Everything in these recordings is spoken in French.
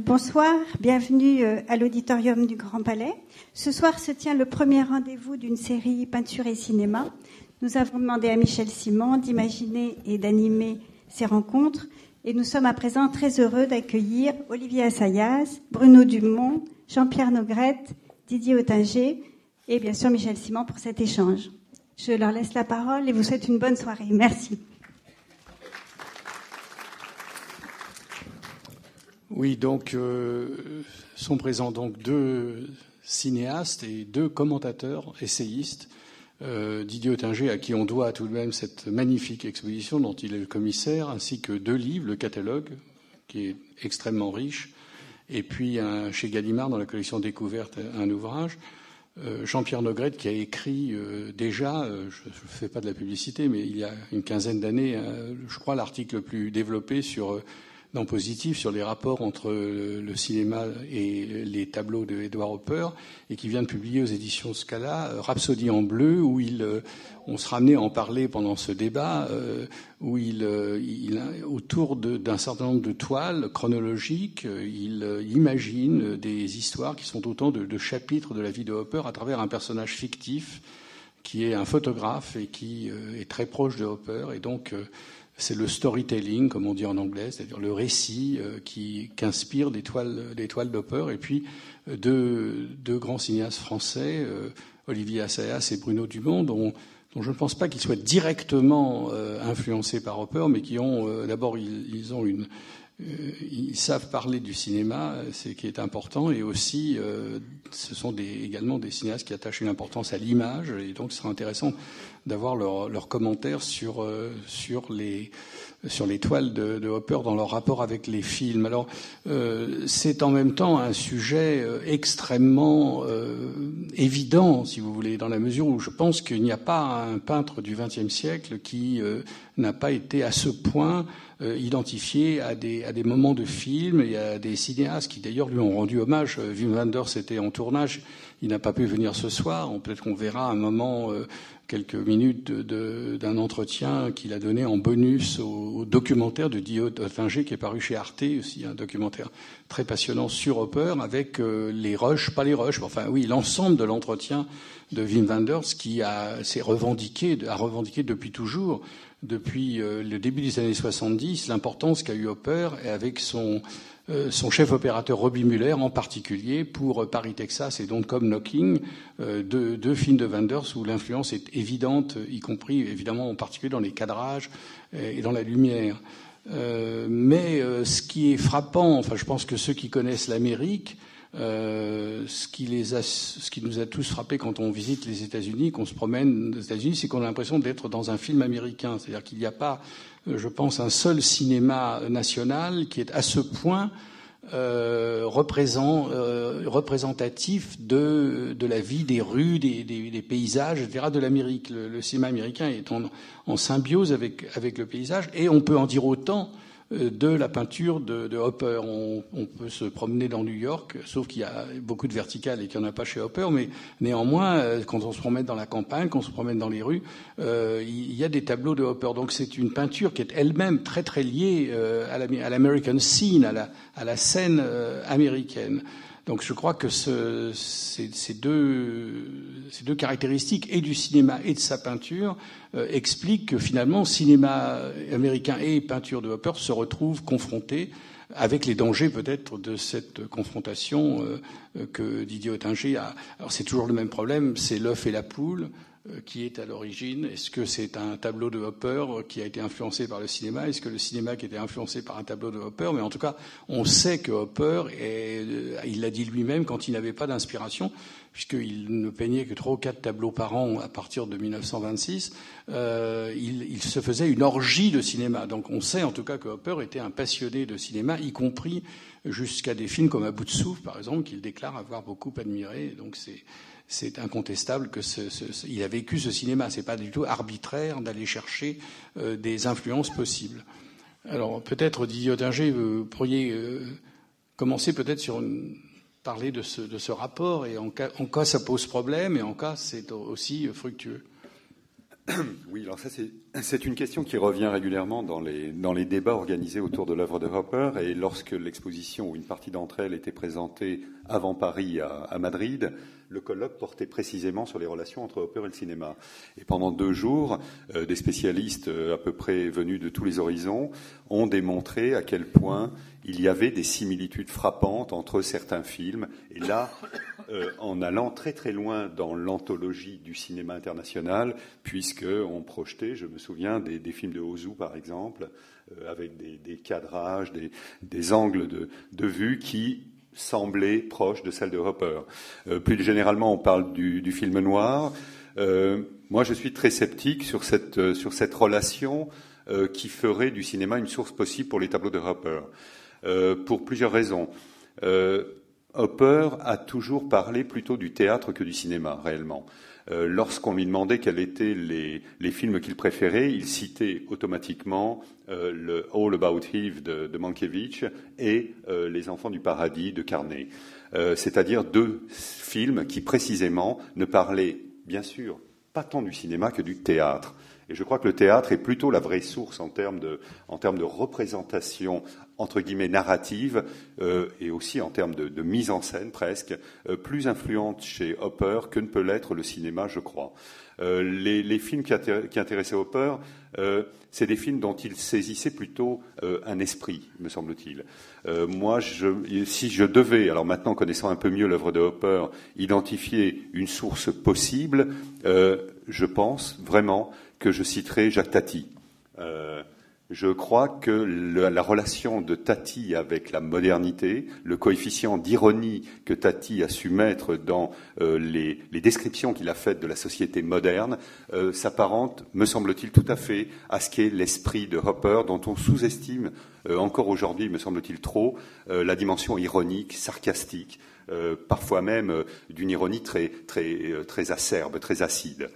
bonsoir, bienvenue euh, à l'auditorium du Grand Palais. Ce soir se tient le premier rendez-vous d'une série Peinture et Cinéma. Nous avons demandé à Michel Simon d'imaginer et d'animer ces rencontres et nous sommes à présent très heureux d'accueillir Olivier Assayas, Bruno Dumont, Jean-Pierre Nogrette, Didier Ottinger et bien sûr Michel Simon pour cet échange. Je leur laisse la parole et vous souhaite une bonne soirée. Merci. Oui, donc euh, sont présents donc deux cinéastes et deux commentateurs, essayistes. Euh, Didier Ottinger, à qui on doit tout de même cette magnifique exposition dont il est le commissaire, ainsi que deux livres, le catalogue, qui est extrêmement riche, et puis un, chez Gallimard, dans la collection Découverte, un ouvrage. Euh, Jean-Pierre Nogrette, qui a écrit déjà, je ne fais pas de la publicité, mais il y a une quinzaine d'années, je crois, l'article le plus développé sur dans Positif sur les rapports entre le cinéma et les tableaux de Edward Hopper et qui vient de publier aux éditions Scala euh, Rhapsodie en bleu où il, euh, on sera amené à en parler pendant ce débat euh, où il, il autour d'un certain nombre de toiles chronologiques, il imagine des histoires qui sont autant de, de chapitres de la vie de Hopper à travers un personnage fictif qui est un photographe et qui est très proche de Hopper et donc c'est le storytelling, comme on dit en anglais, c'est-à-dire le récit euh, qui qu'inspire des toiles. Et puis euh, deux, grands cinéastes français, euh, Olivier Assayas et Bruno Dumont, dont, je ne pense pas qu'ils soient directement influencés par Hopper, mais qui ont d'abord ils, ont ils savent parler du cinéma, c'est qui est important, et aussi ce sont également des cinéastes qui attachent une importance à l'image, et donc ce sera intéressant d'avoir leurs leur commentaires sur, euh, sur, les, sur les toiles de, de, Hopper dans leur rapport avec les films. Alors, euh, c'est en même temps un sujet euh, extrêmement euh, évident, si vous voulez, dans la mesure où je pense qu'il n'y a pas un peintre du XXe siècle qui euh, n'a pas été à ce point identifié à des, à des moments de film et à des cinéastes qui d'ailleurs lui ont rendu hommage. Wim Wenders était en tournage, il n'a pas pu venir ce soir. Peut-être qu'on verra un moment quelques minutes d'un entretien qu'il a donné en bonus au, documentaire de Dio Ottinger qui est paru chez Arte, aussi un documentaire très passionnant sur Hopper, avec euh, les rushs, pas les rushs, mais enfin oui, l'ensemble de l'entretien de Wim Wenders qui s'est revendiqué, a revendiqué depuis toujours, depuis euh, le début des années 70, l'importance qu'a eu Hopper et avec son euh, son chef opérateur Robbie Muller en particulier pour Paris, Texas et donc comme Knocking, euh, deux, deux, films de Wenders où l'influence est évidente, y compris évidemment en particulier dans les cadrages et dans la lumière. Euh, mais ce qui est frappant, enfin je pense que ceux qui connaissent l'Amérique, euh, ce, qui les a, ce qui nous a tous frappé quand on visite les États-Unis, qu'on se promène aux États-Unis, c'est qu'on a l'impression d'être dans un film américain. C'est-à-dire qu'il n'y a pas euh, je pense, un seul cinéma national qui est à ce point euh, euh, représentatif de, de, la vie des rues, des, des, des paysages, etc., de l'Amérique. Le, le, cinéma américain est en, en symbiose avec, avec, le paysage, et on peut en dire autant de la peinture de, de Hopper. On, on, peut se promener dans New York, sauf qu'il y a beaucoup de verticales et qu'il n'y en a pas chez Hopper, mais néanmoins, euh, quand on se promène dans la campagne, quand on se promène dans les rues, euh, il y a des tableaux de Hopper. Donc c'est une peinture qui est elle-même très très liée euh, à l'American scene, à la, à la scène euh, américaine. Donc je crois que ces, deux, caractéristiques, et du cinéma et de sa peinture, euh, expliquent que finalement, cinéma américain et peinture de Hopper se retrouvent confrontés avec les dangers peut-être de cette confrontation euh, que Didier Ottinger a. Alors c'est toujours le même problème, c'est l'œuf et la poule. Euh, qui est à l'origine Est-ce que c'est un tableau de Hopper qui a été influencé par le cinéma? Est-ce que le cinéma qui a été influencé par un tableau de Hopper? Mais en tout cas, on sait que Hopper, est, euh, il l'a dit lui-même quand il n'avait pas d'inspiration, puisqu'il ne peignait que trois ou quatre tableaux par an à partir de 1926, euh, il, il, se faisait une orgie de cinéma. Donc on sait en tout cas que Hopper était un passionné de cinéma, y compris jusqu'à des films comme À bout de souffle, par exemple, qu'il déclare avoir beaucoup admiré. Donc c'est c'est incontestable que il a vécu ce cinéma. C'est pas du tout arbitraire d'aller chercher euh, des influences possibles. Alors peut-être Didier Ottinger, vous pourriez euh, commencer peut-être sur parler de ce, de ce, rapport et en cas, en cas, ça pose problème et en cas c'est aussi fructueux. Oui, alors ça c'est une question qui revient régulièrement dans les, dans les débats organisés autour de l'œuvre de Hopper et lorsque l'exposition ou une partie d'entre elles était présentée avant Paris à, Madrid, le colloque portait précisément sur les relations entre Hopper et le cinéma. Et pendant deux jours, euh, des spécialistes euh, à peu près venus de tous les horizons ont démontré à quel point il y avait des similitudes frappantes entre certains films. Et là, euh, en allant très très loin dans l'anthologie du cinéma international, puisqu'on projetait, je me souviens, des, films de Ozu par exemple, avec des, cadrages, des, angles de, vue qui semblait proche de celle de Hopper. Euh, plus généralement, on parle du, film noir. Euh, moi, je suis très sceptique sur cette, euh, sur cette relation qui ferait du cinéma une source possible pour les tableaux de Hopper, pour plusieurs raisons. Hopper a toujours parlé plutôt du théâtre que du cinéma, réellement. Euh, lorsqu'on lui demandait quels étaient les, films qu'il préférait, il citait automatiquement euh, le All About Eve de, Mankiewicz et euh, Les Enfants du Paradis de Carnet. C'est-à-dire deux films qui précisément ne parlaient, bien sûr, pas tant du cinéma que du théâtre. Et je crois que le théâtre est plutôt la vraie source en termes de, en termes de représentation entre guillemets narrative euh, et aussi en termes de, mise en scène presque euh, plus influente chez Hopper que ne peut l'être le cinéma, je crois. Euh, les, films qui, intéressaient Hopper, c'est des films dont il saisissait plutôt un esprit, me semble-t-il. moi, si je devais, alors maintenant connaissant un peu mieux l'œuvre de Hopper, identifier une source possible, je pense vraiment que je citerai Jacques Tati. Euh, je crois que la relation de Tati avec la modernité, le coefficient d'ironie que Tati a su mettre dans euh, les, descriptions qu'il a faites de la société moderne, euh, s'apparente, me semble-t-il, tout à fait à ce qu'est l'esprit de Hopper, dont on sous-estime encore aujourd'hui, me semble-t-il, trop la dimension ironique, sarcastique, parfois même d'une ironie très, très, très acerbe, très acide.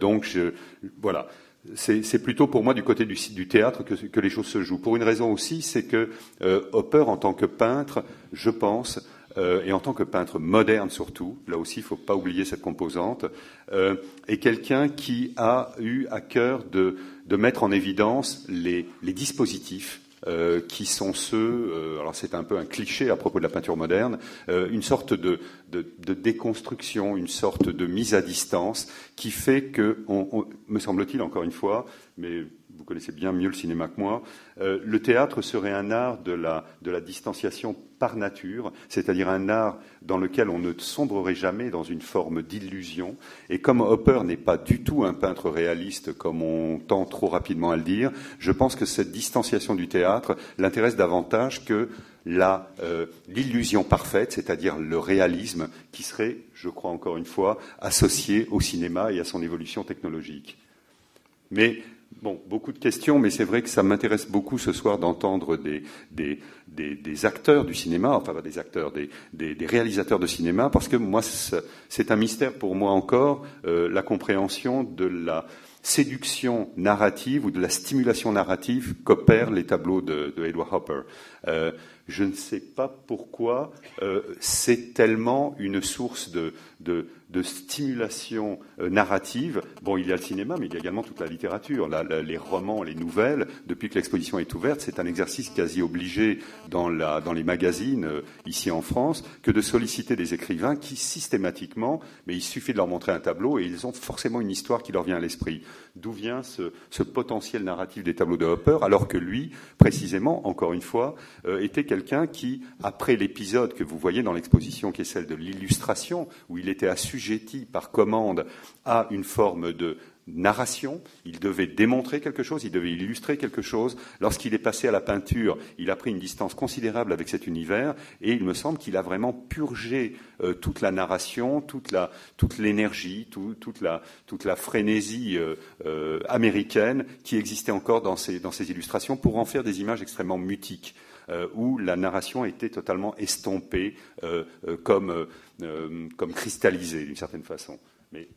donc, je, voilà c'est plutôt pour moi du côté du, théâtre que, les choses se jouent. Pour une raison aussi, c'est que euh, Hopper, en tant que peintre, je pense, euh, et en tant que peintre moderne surtout, là aussi il ne faut pas oublier cette composante, euh, est quelqu'un qui a eu à cœur de, mettre en évidence les dispositifs euh, qui sont ceux, euh, alors c'est un peu un cliché à propos de la peinture moderne, euh, une sorte de, de, de, déconstruction, une sorte de mise à distance qui fait que, on, on, me semble-t-il encore une fois, mais vous connaissez bien mieux le cinéma que moi, euh, le théâtre serait un art de la, de la distanciation par nature, c'est-à-dire un art dans lequel on ne sombrerait jamais dans une forme d'illusion. Et comme Hopper n'est pas du tout un peintre réaliste, comme on tend trop rapidement à le dire, je pense que cette distanciation du théâtre l'intéresse davantage que euh, l'illusion parfaite, c'est-à-dire le réalisme qui serait, je crois encore une fois, associé au cinéma et à son évolution technologique. Mais Bon, beaucoup de questions, mais c'est vrai que ça m'intéresse beaucoup ce soir d'entendre des, des, des, acteurs du cinéma, enfin des acteurs, des, des, réalisateurs de cinéma, parce que moi, c'est un mystère pour moi encore, euh, la compréhension de la séduction narrative ou de la stimulation narrative qu'opèrent les tableaux de, de Edward Hopper. Euh, je ne sais pas pourquoi euh, c'est tellement une source de, de, de stimulation euh, narrative. Bon, il y a le cinéma, mais il y a également toute la littérature, les romans, les nouvelles. Depuis que l'exposition est ouverte, c'est un exercice quasi obligé dans, les magazines euh, ici en France que de solliciter des écrivains qui systématiquement, mais il suffit de leur montrer un tableau et ils ont forcément une histoire qui leur vient à l'esprit. D'où vient ce, ce, potentiel narratif des tableaux de Hopper, alors que lui, précisément, encore une fois, euh, était quelqu'un qui, après l'épisode que vous voyez dans l'exposition, qui est celle de l'illustration, où il était assujetti par commande à une forme de narration, il devait démontrer quelque chose, il devait illustrer quelque chose. Lorsqu'il est passé à la peinture, il a pris une distance considérable avec cet univers, et il me semble qu'il a vraiment purgé euh, toute la narration, toute l'énergie, toute la, toute la frénésie euh, euh, américaine qui existait encore dans ces, dans ces illustrations pour en faire des images extrêmement mutiques. où la narration était totalement estompée, comme, comme cristallisée d'une certaine façon. Mais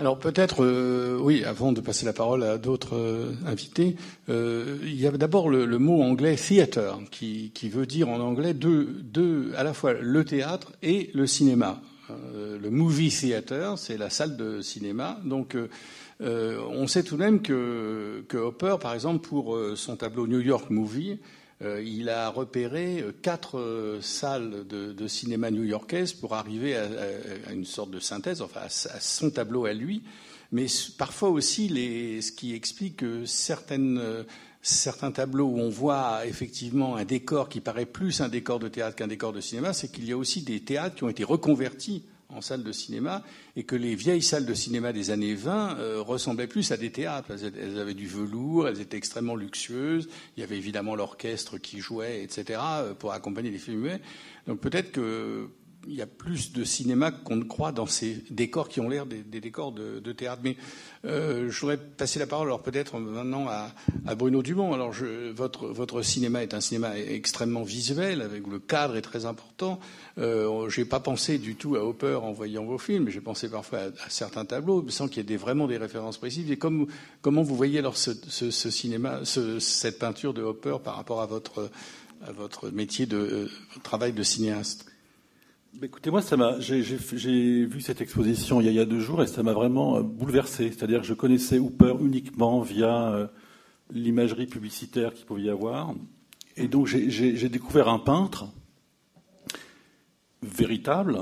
alors peut-être, euh, oui, avant de passer la parole à d'autres euh, invités, euh, il y a d'abord le, mot anglais theater, qui, veut dire en anglais à la fois le théâtre et le cinéma. le movie theater, c'est la salle de cinéma. Donc on sait tout de même que, Hopper, par exemple, pour son tableau New York Movie, il a repéré quatre salles de, cinéma new-yorkaises pour arriver à, une sorte de synthèse, enfin à, son tableau à lui. Mais parfois aussi, ce qui explique que certains tableaux où on voit effectivement un décor qui paraît plus un décor de théâtre qu'un décor de cinéma, c'est qu'il y a aussi des théâtres qui ont été reconvertis en salles de cinéma et que les vieilles salles de cinéma des années 20 euh, ressemblaient plus à des théâtres. Elles, avaient du velours, elles étaient extrêmement luxueuses. Il y avait évidemment l'orchestre qui jouait, etc., euh, pour accompagner les films. Donc peut-être que il y a plus de cinéma qu'on ne croit dans ces décors qui ont l'air des, décors de, théâtre. Mais euh, je voudrais passer la parole, alors peut-être maintenant à, Bruno Dumont. Alors, votre, cinéma est un cinéma extrêmement visuel, avec le cadre est très important. Euh, je n'ai pas pensé du tout à Hopper en voyant vos films, j'ai pensé parfois à, certains tableaux, sans qu'il y ait vraiment des références précises. Et comme, comment vous voyez alors ce, cinéma, cette peinture de Hopper par rapport à votre, métier de euh, travail de cinéaste? Écoutez, moi, j'ai, vu cette exposition il y, a, deux jours et ça m'a vraiment euh, bouleversé. C'est-à-dire que je connaissais Hooper uniquement via euh, l'imagerie publicitaire qu'il pouvait y avoir. Et donc, j'ai, découvert un peintre véritable.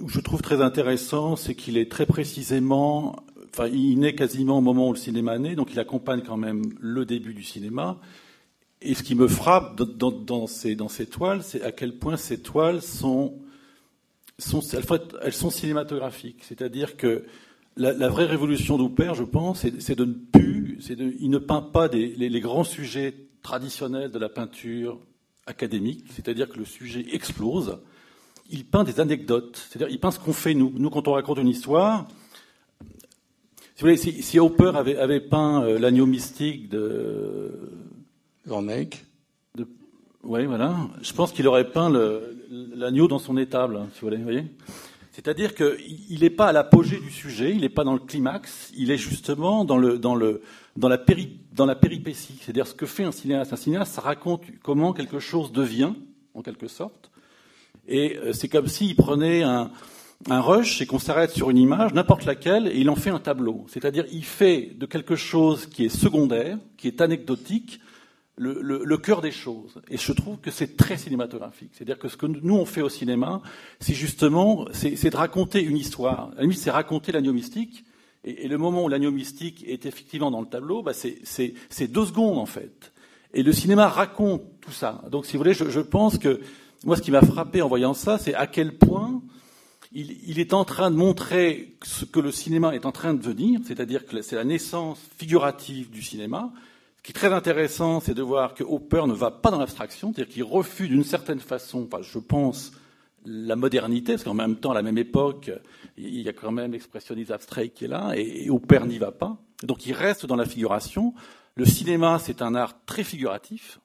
Où je trouve très intéressant, c'est qu'il est très précisément, enfin, il naît quasiment au moment où le cinéma naît, donc il accompagne quand même le début du cinéma. Et ce qui me frappe dans, ces, toiles, c'est à quel point ces toiles sont, elles sont cinématographiques. C'est-à-dire que la, vraie révolution d'Hooper, je pense, c'est de ne plus, de, il ne peint pas les, grands sujets traditionnels de la peinture académique, c'est-à-dire que le sujet explose. Il peint des anecdotes, c'est-à-dire il peint ce qu'on fait nous. Nous, quand on raconte une histoire, si, vous avait peint euh, l'agneau mystique de Van Oui, voilà. Je pense qu'il aurait peint l'agneau dans son étable, hein, si vous voulez. C'est-à-dire qu'il n'est pas à l'apogée du sujet, il n'est pas dans le climax, il est justement dans, le, dans, le, dans, la, dans la péripétie. C'est-à-dire ce que fait un cinéaste. Un cinéaste, ça raconte comment quelque chose devient, en quelque sorte. Et euh, c'est comme s'il prenait un, un rush et qu'on s'arrête sur une image, n'importe laquelle, et il en fait un tableau. C'est-à-dire il fait de quelque chose qui est secondaire, qui est anecdotique, le, cœur des choses. Et je trouve que c'est très cinématographique. C'est-à-dire que ce que nous on fait au cinéma, c'est justement, c'est de raconter une histoire. À la limite, c'est raconter l'agneau mystique. Et, le moment où l'agneau mystique est effectivement dans le tableau, bah c'est deux secondes en fait. Et le cinéma raconte tout ça. Donc, si vous voulez, je, pense que moi, ce qui m'a frappé en voyant ça, c'est à quel point il, il, est en train de montrer ce que le cinéma est en train de devenir, c'est-à-dire que c'est la naissance figurative du cinéma, ce qui est très intéressant, c'est de voir que Hopper ne va pas dans l'abstraction, c'est-à-dire qu'il refuse d'une certaine façon, je pense, la modernité, parce qu'en même temps, à la même époque, il y a quand même l'expressionnisme abstrait qui est là, et, Hopper n'y va pas. Donc il reste dans la figuration. Le cinéma, c'est un art très figuratif,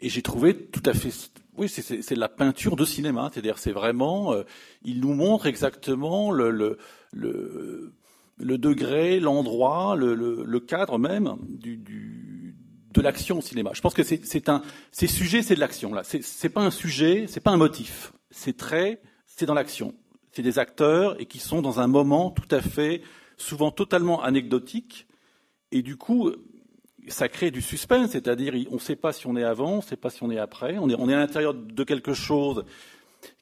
et j'ai trouvé tout à fait, oui, c'est la peinture de cinéma, c'est-à-dire c'est vraiment, euh, il nous montre exactement le, le, le le degré, l'endroit, le, cadre même du, de l'action au cinéma. Je pense que c'est un, ces sujets, c'est de l'action là. C'est pas un sujet, c'est pas un motif. C'est très, c'est dans l'action. C'est des acteurs et qui sont dans un moment tout à fait, souvent totalement anecdotique. Et du coup, ça crée du suspense, c'est-à-dire on ne sait pas si on est avant, on ne sait pas si on est après. On est, on est à l'intérieur de quelque chose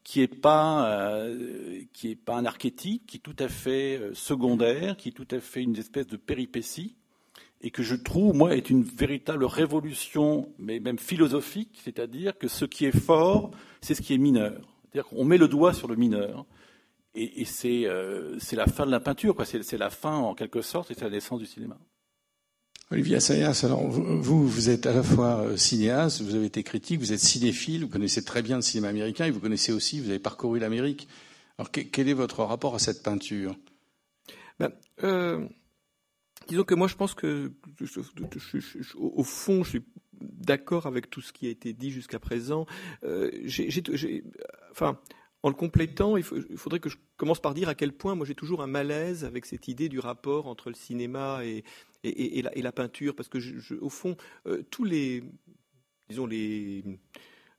qui n'est pas, euh, qui est pas un archétype, qui est tout à fait euh, secondaire, qui est tout à fait une espèce de péripétie, et que je trouve, moi, est une véritable révolution, mais même philosophique, c'est-à-dire que ce qui est fort, c'est ce qui est mineur. C'est-à-dire qu'on met le doigt sur le mineur, et, c'est euh, la fin de la peinture, c'est la fin, en quelque sorte, et c'est la naissance du cinéma. Olivier Assayas, alors vous, vous êtes à la fois euh, cinéaste, vous avez été critique, vous êtes cinéphile, vous connaissez très bien le cinéma américain et vous connaissez aussi, vous avez parcouru l'Amérique. Alors quel est votre rapport à cette peinture? Ben, euh, Disons que moi je pense que, au fond, je suis d'accord avec tout ce qui a été dit jusqu'à présent. Euh, enfin, en le complétant, il, faudrait que je commence par dire à quel point moi j'ai toujours un malaise avec cette idée du rapport entre le cinéma et, et, la, peinture, parce que au fond, euh,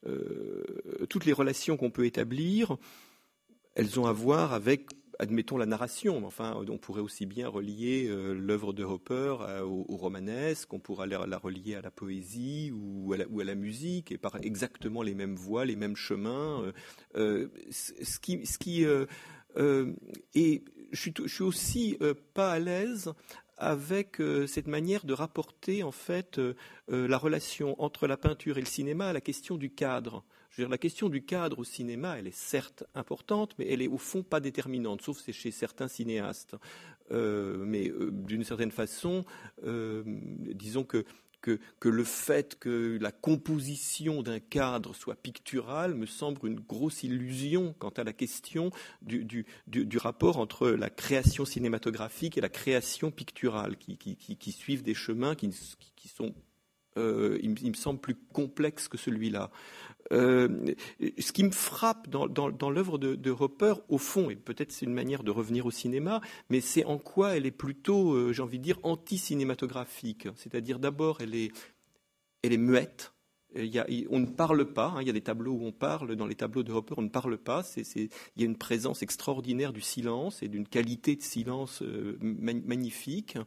euh, toutes les relations qu'on peut établir, elles ont à voir avec admettons la narration, enfin, on pourrait aussi bien relier euh, l'œuvre de Hopper au, romanesque, on pourrait la, relier à la poésie ou à la, à musique, et par exactement les mêmes voies, les mêmes chemins. ce qui et je suis, je suis aussi pas à l'aise avec cette manière de rapporter en fait la relation entre la peinture et le cinéma à la question du cadre la question du cadre au cinéma, elle est certes importante, mais elle est au fond pas déterminante, sauf chez certains cinéastes. Euh, mais euh, d'une certaine façon, euh, disons que, que, le fait que la composition d'un cadre soit picturale me semble une grosse illusion quant à la question du, rapport entre la création cinématographique et la création picturale, qui, suivent des chemins qui, sont, il, me semble, plus complexes que celui-là. Euh, ce qui me frappe dans, l'œuvre de, de, Hopper, au fond, et peut-être c'est une manière de revenir au cinéma, mais c'est en quoi elle est plutôt, euh, j'ai envie de dire, anti-cinématographique. C'est-à-dire d'abord, elle est, muette. On ne parle pas. Hein, il y a des tableaux où on parle. Dans les tableaux de Hopper, on ne parle pas. Il y a une présence extraordinaire du silence et d'une qualité de silence euh, magnifique.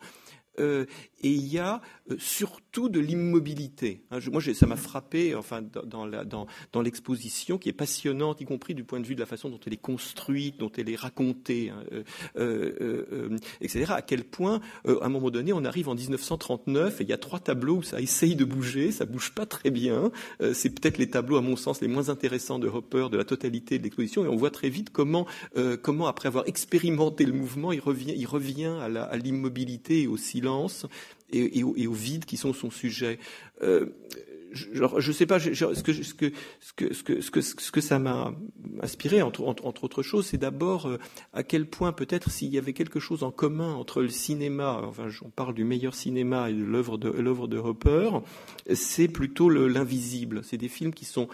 Euh, et il y a euh, surtout de l'immobilité. Hein, moi, ça m'a frappé, enfin, dans, l'exposition, qui est passionnante, y compris du point de vue de la façon dont elle est construite, dont elle est racontée, hein, euh, etc. À quel point, à un moment donné, on arrive en 1939 et il y a trois tableaux où ça essaye de bouger, ça bouge pas très bien. c'est peut-être les tableaux, à mon sens, les moins intéressants de Hopper, de la totalité de l'exposition, et on voit très vite comment, comment après avoir expérimenté le mouvement, il revient, il revient à l'immobilité et au silence et, au, vide qui sont son sujet. Euh, je ne sais pas ce, que, ça m'a inspiré, entre, entre, autres choses, c'est d'abord euh, à quel point peut-être s'il y avait quelque chose en commun entre le cinéma, enfin on parle du meilleur cinéma et de l'œuvre de, l'œuvre de Hopper, c'est plutôt l'invisible. C'est des films qui sont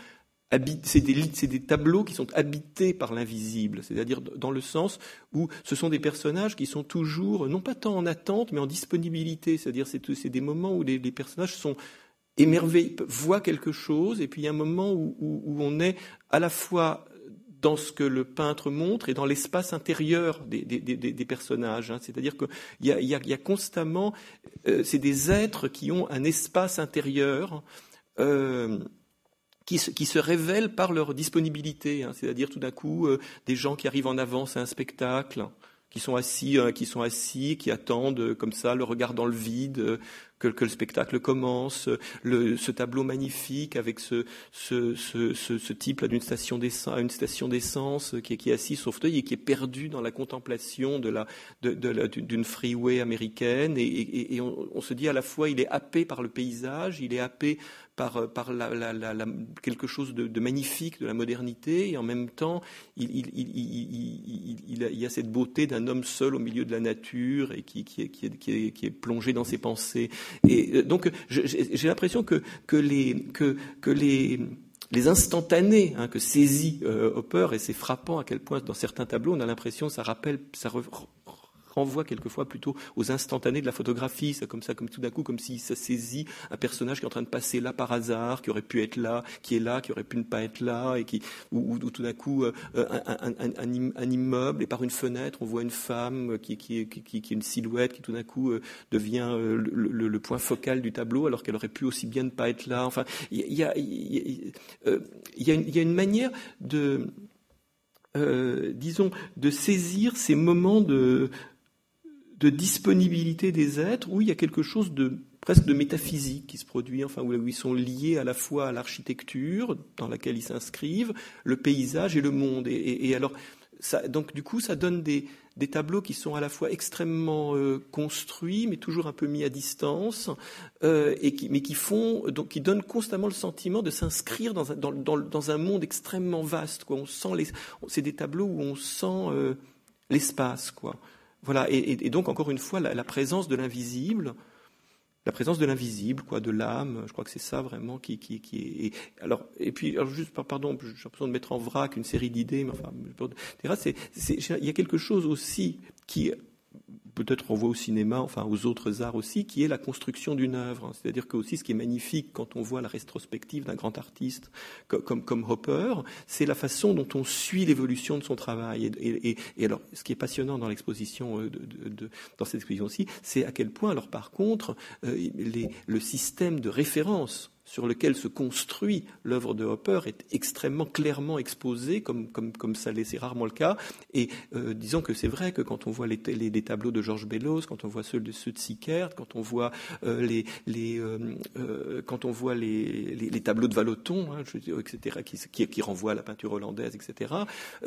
c'est des, tableaux qui sont habités par l'invisible, c'est-à-dire dans le sens où ce sont des personnages qui sont toujours, non pas tant en attente, mais en disponibilité, c'est-à-dire c'est des moments où les, personnages sont émerveillés, voient quelque chose, et puis il y a un moment où, on est à la fois dans ce que le peintre montre et dans l'espace intérieur des, personnages. Hein. C'est-à-dire qu'il y, y, a constamment, euh, c'est des êtres qui ont un espace intérieur. Euh, qui se, révèlent par leur disponibilité, hein, c'est-à-dire tout d'un coup euh, des gens qui arrivent en avance à un spectacle, qui sont assis, euh, qui sont assis, qui attendent euh, comme ça, le regard dans le vide, que, le spectacle commence, ce tableau magnifique avec ce, type d'une station d'essence, une station d'essence qui, est assis sur fauteuil et qui est perdu dans la contemplation de d'une freeway américaine. Et on, on, se dit à la fois il est happé par le paysage, il est happé par, euh, quelque chose de, magnifique de la modernité, et en même temps, il, y a cette beauté d'un homme seul au milieu de la nature et qui, est, plongé dans ses pensées. Et euh, donc, j'ai l'impression que, les, instantanés hein, que saisit euh, Hopper, et c'est frappant à quel point dans certains tableaux on a l'impression ça rappelle, ça renvoie quelquefois plutôt aux instantanés de la photographie. C'est comme ça, comme tout d'un coup, comme si ça saisit un personnage qui est en train de passer là par hasard, qui aurait pu être là, qui est là, qui aurait pu ne pas être là, et qui, ou, tout d'un coup, euh, un, immeuble et par une fenêtre, on voit une femme qui, qui, qui, qui est une silhouette qui tout d'un coup euh, devient euh, le, point focal du tableau, alors qu'elle aurait pu aussi bien ne pas être là. Enfin, il y a, y, y a une manière de disons, de saisir ces moments de, de disponibilité des êtres où il y a quelque chose de presque de métaphysique qui se produit, enfin où ils sont liés à la fois à l'architecture dans laquelle ils s'inscrivent, le paysage et le monde. Et, alors, donc du coup, ça donne des, des, tableaux qui sont à la fois extrêmement euh, construits, mais toujours un peu mis à distance, euh, et qui, mais qui font, donc qui donnent constamment le sentiment de s'inscrire dans un, dans, dans, un monde extrêmement vaste. Quoi. On sent les, c'est des tableaux où on sent euh, l'espace, quoi. Voilà, et, donc encore une fois, la, présence de l'invisible, la présence de l'invisible, quoi, de l'âme, je crois que c'est ça vraiment qui, qui, est. Et, alors, et puis, juste, pardon, j'ai l'impression de mettre en vrac une série d'idées, mais enfin, il y a quelque chose aussi qui peut-être renvoie au cinéma, enfin aux autres arts aussi, qui est la construction d'une œuvre. C'est-à-dire que aussi ce qui est magnifique quand on voit la rétrospective d'un grand artiste comme, comme, Hopper, c'est la façon dont on suit l'évolution de son travail. Et, et, alors, ce qui est passionnant dans l'exposition, euh, de, de, dans cette exposition aussi, c'est à quel point, alors par contre, euh, les, le système de référence sur lequel se construit l'œuvre de Hopper est extrêmement clairement exposé, comme, comme, comme ça l'est, rarement le cas. Et euh, disons que c'est vrai que quand on voit les, les, les, tableaux de Georges Bellows, quand on voit ceux de, ceux de Sickert, quand on voit euh, les, les euh, euh quand on voit les, les, tableaux de Vallotton, hein, etc., qui, qui, qui, renvoient à la peinture hollandaise, etc.,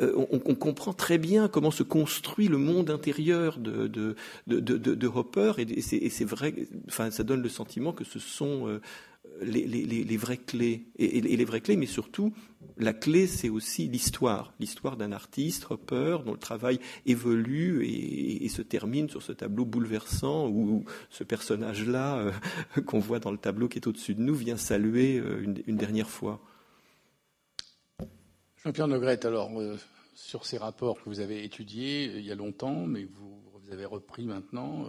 euh, on, on, comprend très bien comment se construit le monde intérieur de, de, de, de, de Hopper. Et, et c'est vrai, enfin, ça donne le sentiment que ce sont euh, les, vraies clés. Et, les vraies clés, mais surtout, la clé, c'est aussi l'histoire. L'histoire d'un artiste, Hopper, dont le travail évolue et, se termine sur ce tableau bouleversant où ce personnage-là, euh, qu'on voit dans le tableau qui est au-dessus de nous, vient saluer euh, une, dernière fois. Jean-Pierre Nogrette, alors, euh, sur ces rapports que vous avez étudiés il y a longtemps, mais vous, vous avez repris maintenant,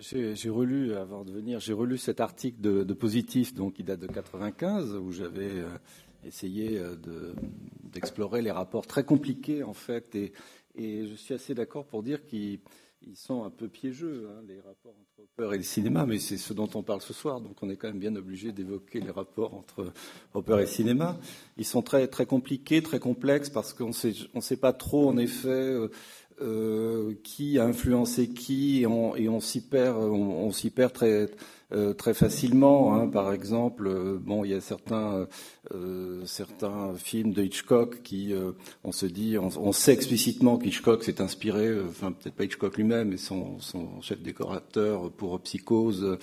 j'ai relu, avant de venir, j'ai relu cet article de, Positif, donc qui date de 95, où j'avais euh, essayé euh, d'explorer les rapports très compliqués en fait, et, je suis assez d'accord pour dire qu'ils sont un peu piégeux, hein, les rapports entre Hopper et le cinéma, mais c'est ce dont on parle ce soir, donc on est quand même bien obligé d'évoquer les rapports entre Hopper et cinéma. Ils sont très très compliqués, très complexes, parce qu'on on sait pas trop en effet. Euh, euh, qui a influencé qui et on, on s'y perd, on, s'y perd très euh, très facilement. Hein. Par exemple, euh, bon, il y a certains certains films de Hitchcock qui, on se dit, on, on sait explicitement qu'Hitchcock s'est inspiré, enfin peut-être pas Hitchcock lui-même, mais son, son, chef décorateur pour Psychose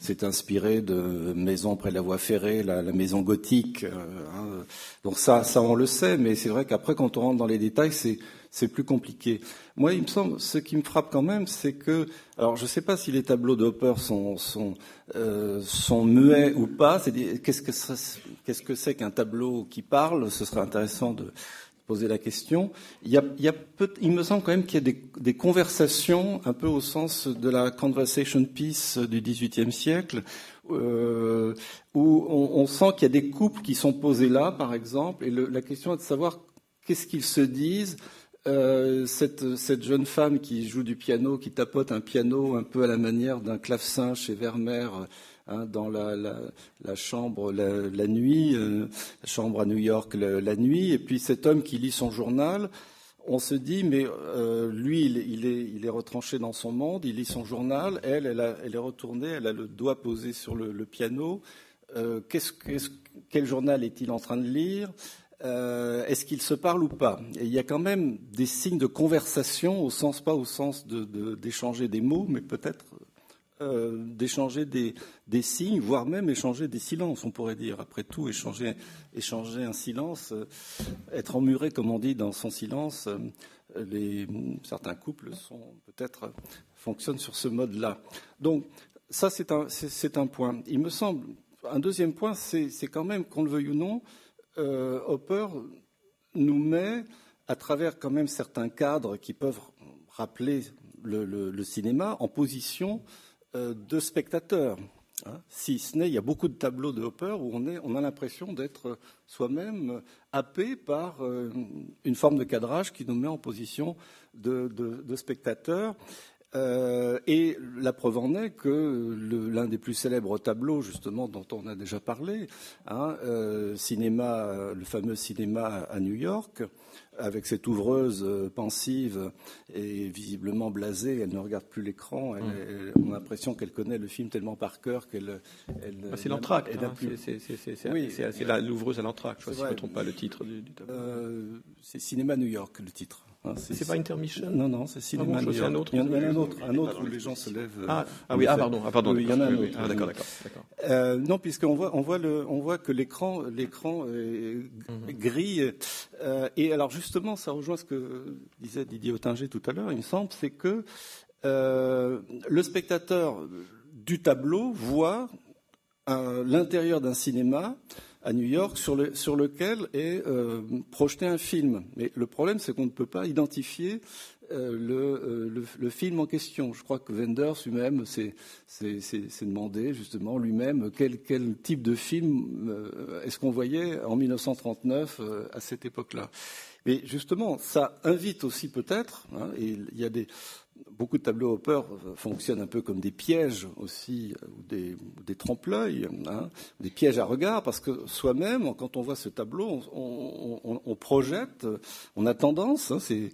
s'est inspiré de Maison près de la voie ferrée, la, la maison gothique. Hein. Donc ça, ça on le sait, mais c'est vrai qu'après quand on rentre dans les détails, c'est c'est plus compliqué. Moi, il me semble, ce qui me frappe quand même, c'est que, alors je ne sais pas si les tableaux de Hopper sont, euh, muets ou pas. Qu'est-ce que c'est qu'un tableau qui parle? Ce serait intéressant de poser la question. Il, me semble quand même qu'il y a des, conversations un peu au sens de la conversation piece du XVIIIe siècle, euh, où on, sent qu'il y a des couples qui sont posés là, par exemple, et la question est de savoir qu'est-ce qu'ils se disent euh, cette, jeune femme qui joue du piano, qui tapote un piano un peu à la manière d'un clavecin chez Vermeer hein, dans la, chambre la, nuit, euh, la chambre à New York la, nuit, et puis cet homme qui lit son journal. On se dit, mais euh, lui, il est, retranché dans son monde, il lit son journal, elle, elle, est retournée, elle a le doigt posé sur le, piano. Quel journal est-il en train de lire? Euh, est-ce qu'ils se parlent ou pas? Et Il y a quand même des signes de conversation, au sens pas au sens d'échanger de, de, des mots, mais peut-être euh, d'échanger des, signes, voire même échanger des silences, on pourrait dire. Après tout, échanger, un silence, euh, être emmuré, comme on dit, dans son silence. Certains couples sont peut-être fonctionnent sur ce mode-là. Donc ça, c'est un, un point. Il me semble. Un deuxième point, c'est quand même, qu'on le veuille ou non, euh, Hopper nous met, à travers quand même certains cadres qui peuvent rappeler le, cinéma, en position euh, de spectateur. Hein. Si ce n'est, il y a beaucoup de tableaux de Hopper où on, a l'impression d'être soi-même happé par euh, une forme de cadrage qui nous met en position de spectateur. Euh, et la preuve en est que l'un des plus célèbres tableaux, justement, dont on a déjà parlé, hein, euh, cinéma, le fameux cinéma à New York, avec cette ouvreuse euh, pensive et visiblement blasée, elle ne regarde plus l'écran. Mmh. On a l'impression qu'elle connaît le film tellement par cœur qu'elle. Elle, ah, c'est l'entracte. Hein, c'est oui, l'ouvreuse à l'entracte. Je ne me trompe pas le titre du, du tableau. Euh, c'est Cinéma New York le titre. Hein, c'est pas Intermission Non, non, c'est Cinéma. Ah un autre. Il y en a un autre, un autre où les gens se lèvent. Ah, ah oui, ah pardon, ah pardon. Oui, il y en a un autre. Ah, d'accord, d'accord. Euh, non, puisqu'on voit, on voit le, on voit que l'écran, l'écran est -hmm. gris. Euh, et alors justement, ça rejoint ce que disait Didier Ottinger tout à l'heure. Il me semble, c'est que euh, le spectateur du tableau voit l'intérieur d'un cinéma à New York sur, le, sur lequel est euh, projeté un film. Mais le problème, c'est qu'on ne peut pas identifier le, le, film en question. Je crois que Wenders lui-même s'est demandé justement lui-même quel, quel, type de film est-ce qu'on voyait en 1939 à cette époque-là. Mais justement, ça invite aussi peut-être, hein, et il y a des, beaucoup de tableaux Hopper fonctionnent un peu comme des pièges aussi, ou des, des trompe-l'œil, hein, des pièges à regard, parce que soi-même, quand on voit ce tableau, on, projette, on a tendance, hein, c'est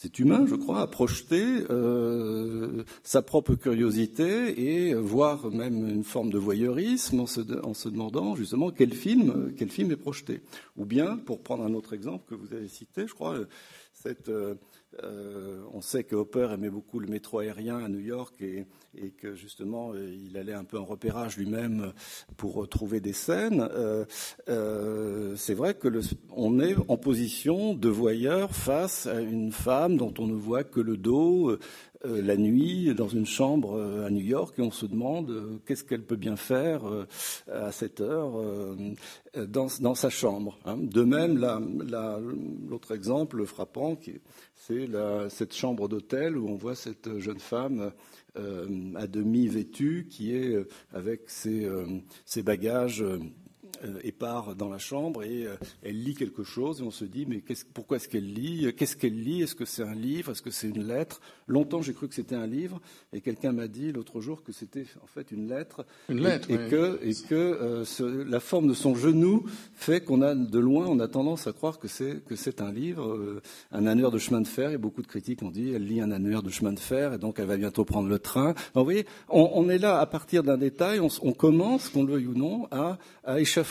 c'est humain, je crois, à projeter euh, sa propre curiosité et voir même une forme de voyeurisme en se, en se, demandant justement quel film, quel film est projeté. Ou bien, pour prendre un autre exemple que vous avez cité, je crois, cette, euh, euh, on sait que Hopper aimait beaucoup le métro aérien à New York et, que justement euh, il allait un peu en repérage lui-même pour trouver des scènes. Euh, c'est vrai que on est en position de voyeur face à une femme dont on ne voit que le dos, euh, la nuit dans une chambre euh, à New York et on se demande euh, qu'est-ce qu'elle peut bien faire à cette heure dans, sa chambre. Hein. De même, l'autre exemple frappant, c'est cette chambre d'hôtel où on voit cette jeune femme à demi vêtue qui est avec ses, ses bagages épars dans la chambre et elle lit quelque chose et on se dit mais pourquoi est-ce qu'elle lit Qu'est-ce qu'elle lit Est-ce que c'est un livre Est-ce que c'est une lettre? Longtemps, j'ai cru que c'était un livre, et quelqu'un m'a dit l'autre jour que c'était en fait une lettre. Une lettre, et, que, et que euh, la forme de son genou fait qu'on a de loin, on a tendance à croire que c'est que c'est un livre, euh, un annuaire de chemin de fer. Et beaucoup de critiques ont dit elle lit un annuaire de chemin de fer, et donc elle va bientôt prendre le train. vous voyez, on, est là à partir d'un détail, on, commence, qu'on le veuille ou non, à, à échafauder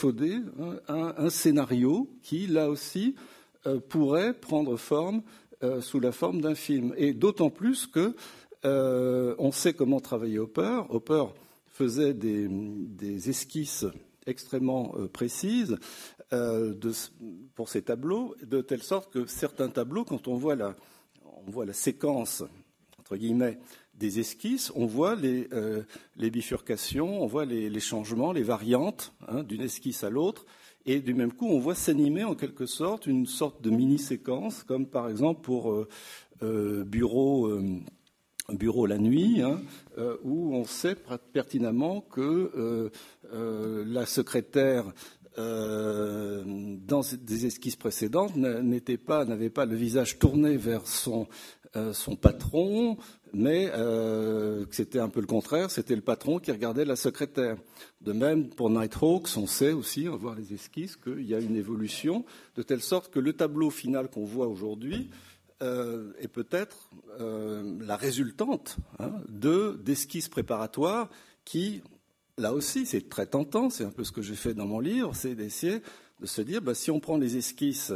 un, un, scénario qui, là aussi, euh, pourrait prendre forme euh, sous la forme d'un film. Et d'autant plus que euh, on sait comment travailler Hopper. Hopper faisait des, esquisses extrêmement précises pour ses tableaux, de telle sorte que certains tableaux, quand on voit la, on voit la séquence entre guillemets des esquisses, on voit les, bifurcations, on voit les, changements, les variantes hein, d'une esquisse à l'autre, et du même coup, on voit s'animer en quelque sorte une sorte de mini-séquence, comme par exemple pour euh, euh, bureau, euh, bureau la nuit, hein, où on sait pertinemment que la secrétaire dans des esquisses précédentes n'était pas, n'avait pas le visage tourné vers son, son patron, mais euh, c'était un peu le contraire, c'était le patron qui regardait la secrétaire. De même, pour Nighthawks, on sait aussi, va voir les esquisses, qu'il y a une évolution, de telle sorte que le tableau final qu'on voit aujourd'hui euh, est peut-être euh, la résultante hein, de d'esquisses préparatoires qui, là aussi, c'est très tentant, c'est un peu ce que j'ai fait dans mon livre, c'est d'essayer de se dire, bah, si on prend les esquisses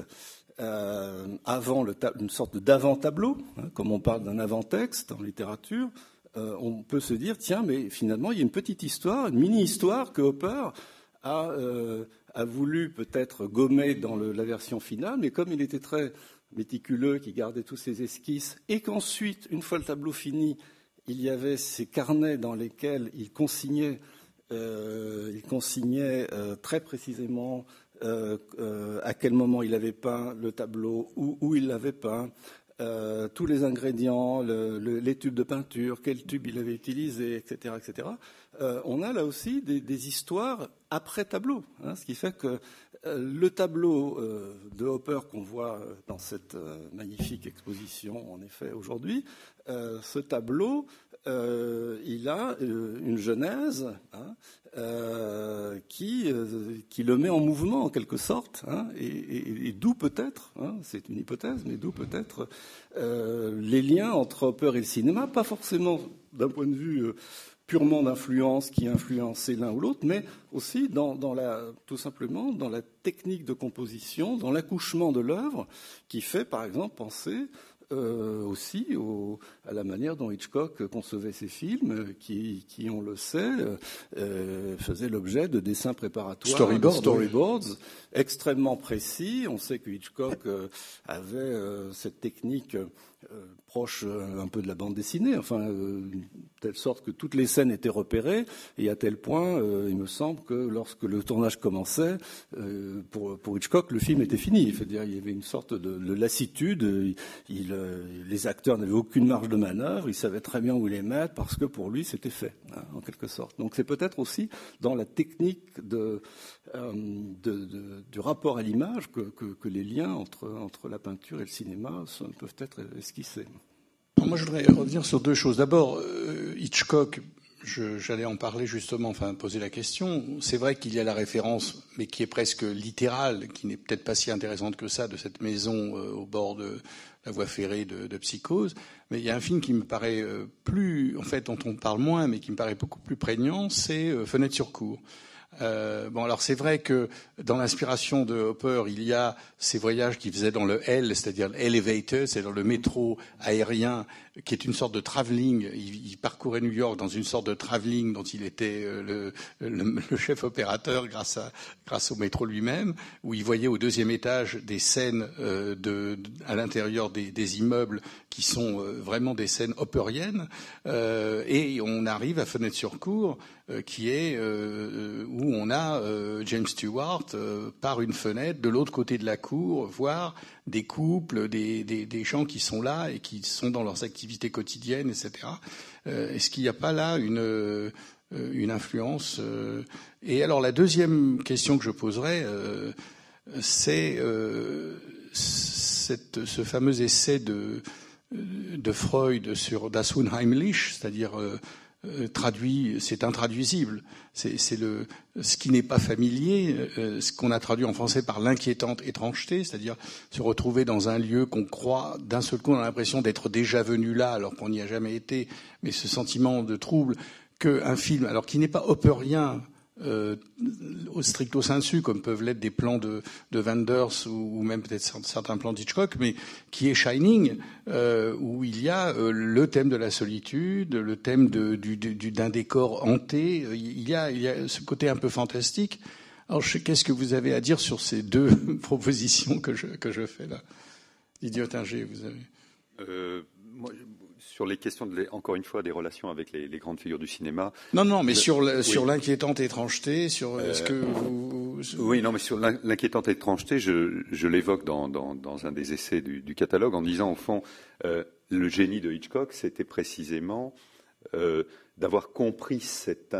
euh, avant une sorte d'avant-tableau, hein, comme on parle d'un avant-texte en littérature, euh, on peut se dire tiens, mais finalement, il y a une petite histoire, une mini-histoire que Hopper a, euh, a voulu peut-être gommer dans la version finale, mais comme il était très méticuleux, qui gardait tous ses esquisses, et qu'ensuite, une fois le tableau fini, il y avait ces carnets dans lesquels il consignait très précisément euh, euh, à quel moment il avait peint le tableau, où, où il l'avait peint, euh, tous les ingrédients, le, le, les tubes de peinture, quel tube il avait utilisé, etc. etc. On a là aussi des, histoires après tableau, hein, ce qui fait que le tableau de Hopper qu'on voit dans cette magnifique exposition, en effet, aujourd'hui, ce tableau, il a une genèse hein, euh, qui, euh, qui le met en mouvement en quelque sorte, hein, et, d'où peut-être, hein, c'est une hypothèse, mais d'où peut-être euh, les liens entre Hopper et le cinéma, pas forcément d'un point de vue euh, purement d'influence qui influençait l'un ou l'autre, mais aussi tout simplement dans la technique de composition, dans l'accouchement de l'œuvre, qui fait par exemple penser euh, aussi à la manière dont Hitchcock concevait ses films, qui, qui on le sait, euh, faisaient l'objet de dessins préparatoires, storyboards, storyboards extrêmement précis. On sait que Hitchcock euh, avait cette technique euh, proche euh, un peu de la bande dessinée, enfin, euh, telle sorte que toutes les scènes étaient repérées, et à tel point, il me semble que lorsque le tournage commençait, pour, Hitchcock, le film était fini. Il, dire, il y avait une sorte de, de lassitude, les acteurs n'avaient aucune marge de manœuvre, il savait très bien où les mettre, parce que pour lui, c'était fait, hein, en quelque sorte. Donc c'est peut-être aussi dans la technique du rapport à l'image que, les liens entre, la peinture et le cinéma peuvent être moi, je voudrais revenir sur deux choses. D'abord, euh, Hitchcock, j'allais en parler justement, enfin poser la question. C'est vrai qu'il y a la référence, mais qui est presque littérale, qui n'est peut-être pas si intéressante que ça, de cette maison euh, au bord de la voie ferrée de, Psychose. Mais il y a un film qui me paraît euh, plus, en fait, dont on parle moins, mais qui me paraît beaucoup plus prégnant, c'est Fenêtre sur cour. Euh, bon, alors c'est vrai que dans l'inspiration de Hopper, il y a ces voyages qu'il faisait dans le L, c'est-à-dire l'elevator, c'est-à-dire le métro aérien, qui est une sorte de travelling. Il, parcourait New York dans une sorte de travelling dont il était euh, le, chef opérateur grâce, à, grâce au métro lui-même, où il voyait au deuxième étage des scènes euh, de, à l'intérieur des, des, immeubles qui sont vraiment des scènes hopperiennes. et on arrive à Fenêtre sur Cour, qui est où on a euh, James Stewart euh, par une fenêtre de l'autre côté de la cour voir des couples, des, des, gens qui sont là et qui sont dans leurs activités quotidiennes, etc. Euh, est-ce qu'il n'y a pas là une, une influence Et alors la deuxième question que je poserais, c'est ce fameux essai de, de Freud sur Das Unheimlich, c'est-à-dire euh, traduit, c'est intraduisible. C'est le ce qui n'est pas familier, euh, ce qu'on a traduit en français par l'inquiétante étrangeté, c'est-à-dire se retrouver dans un lieu qu'on croit d'un seul coup, on a l'impression d'être déjà venu là alors qu'on n'y a jamais été, mais ce sentiment de trouble qu'un film, alors qui n'est pas opérien euh, au stricto sensu, comme peuvent l'être des plans de, de Wenders ou, même peut-être certains plans d'Hitchcock, mais qui est Shining, euh, où il y a euh, le thème de la solitude, le thème d'un de, du, décor hanté. Il y, a, il y a ce côté un peu fantastique. Alors, qu'est-ce que vous avez à dire sur ces deux propositions que je, que je fais là? Didier Tinger, vous avez. Sur les questions, de, encore une fois, des relations avec les, grandes figures du cinéma. Non, non, mais sur l'inquiétante étrangeté, sur euh, ce que vous... Oui, non, mais sur l'inquiétante étrangeté, je, l'évoque dans, un des essais du, catalogue en disant, au fond, euh, le génie de Hitchcock, c'était précisément euh, d'avoir compris cette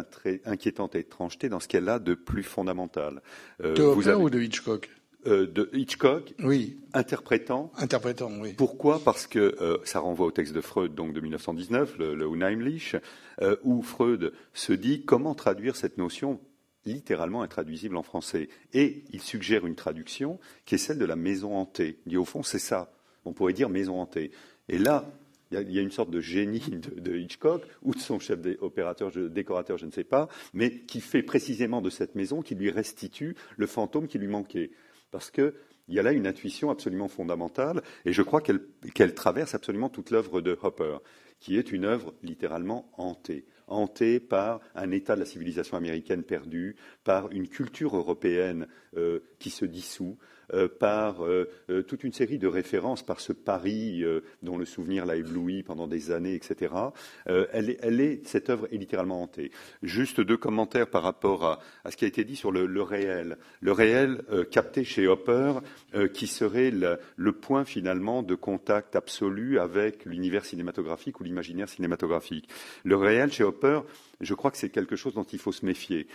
inquiétante étrangeté dans ce qu'elle a de plus fondamental. de Hopper ou de Hitchcock? Euh, de Hitchcock, oui. interprétant. Interprétant, oui. Pourquoi? Parce que euh, ça renvoie au texte de Freud, donc de 1919, le, le Unheimlich, euh, où Freud se dit comment traduire cette notion littéralement intraduisible en français. Et il suggère une traduction qui est celle de la maison hantée. Il dit au fond, c'est ça. On pourrait dire maison hantée. Et là, il y, a une sorte de génie de, Hitchcock ou de son chef opérateur, décorateur, je ne sais pas, mais qui fait précisément de cette maison, qui lui restitue le fantôme qui lui manquait parce qu'il y a là une intuition absolument fondamentale, et je crois qu'elle traverse absolument toute l'œuvre de Hopper, qui est une œuvre littéralement hantée. Hantée par un état de la civilisation américaine perdu, par une culture européenne euh, qui se dissout, par euh, euh, toute une série de références, par ce Paris dont le souvenir l'a ébloui pendant des années, etc. Cette œuvre est littéralement hantée. Juste deux commentaires par rapport à, ce qui a été dit sur le, le réel. Le réel capté chez Hopper, qui serait le, le, point finalement de contact absolu avec l'univers cinématographique ou l'imaginaire cinématographique. Le réel chez Hopper, je crois que c'est quelque chose dont il faut se méfier.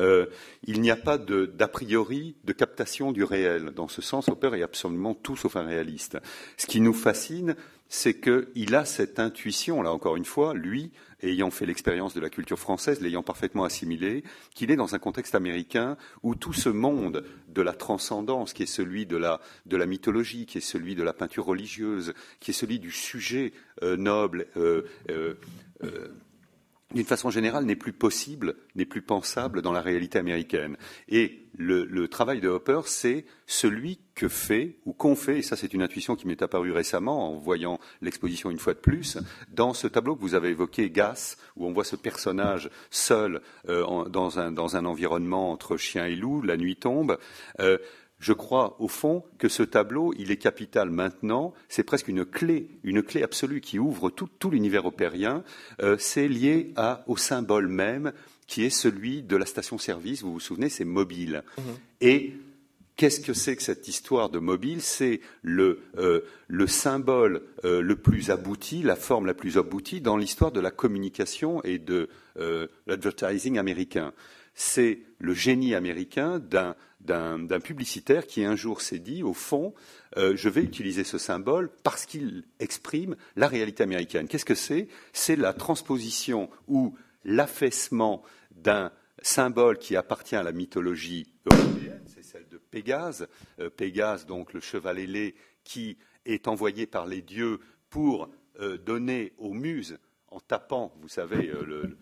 Euh, il n'y a pas d'a priori de captation du réel. Dans ce sens, Hopper est absolument tout sauf un réaliste. Ce qui nous fascine, c'est qu'il a cette intuition, là encore une fois, lui, ayant fait l'expérience de la culture française, l'ayant parfaitement assimilé, qu'il est dans un contexte américain où tout ce monde de la transcendance, qui est celui de la, mythologie, qui est celui de la peinture religieuse, qui est celui du sujet euh, noble, euh, euh, d'une façon générale, n'est plus possible, n'est plus pensable dans la réalité américaine. Et le, travail de Hopper, c'est celui que fait ou qu'on fait, et ça c'est une intuition qui m'est apparue récemment en voyant l'exposition une fois de plus, dans ce tableau que vous avez évoqué, Gas, où on voit ce personnage seul euh, dans, un, environnement entre chien et loup, la nuit tombe. Euh, je crois au fond que ce tableau, il est capital maintenant. C'est presque une clé, une clé absolue qui ouvre tout, l'univers opérien. Euh, c'est lié au symbole même qui est celui de la station-service. Vous vous souvenez, c'est mobile. Mhm. Et Qu'est-ce que c'est que cette histoire de mobile? C'est le, euh, symbole euh, le plus abouti, la forme la plus aboutie dans l'histoire de la communication et de l'advertising américain. C'est le génie américain d'un d'un publicitaire qui un jour s'est dit, au fond, euh, je vais utiliser ce symbole parce qu'il exprime la réalité américaine. Qu'est-ce que c'est? C'est la transposition ou l'affaissement d'un symbole qui appartient à la mythologie européenne, c'est celle de Pégase. Euh, Pégase, donc le cheval ailé, qui est envoyé par les dieux pour euh, donner aux muses en tapant, vous savez, le,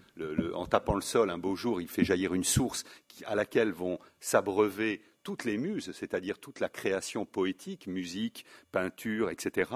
en tapant le sol un beau jour, il fait jaillir une source à laquelle vont s'abreuver toutes les muses, c'est-à-dire toute la création poétique, musique, peinture, etc.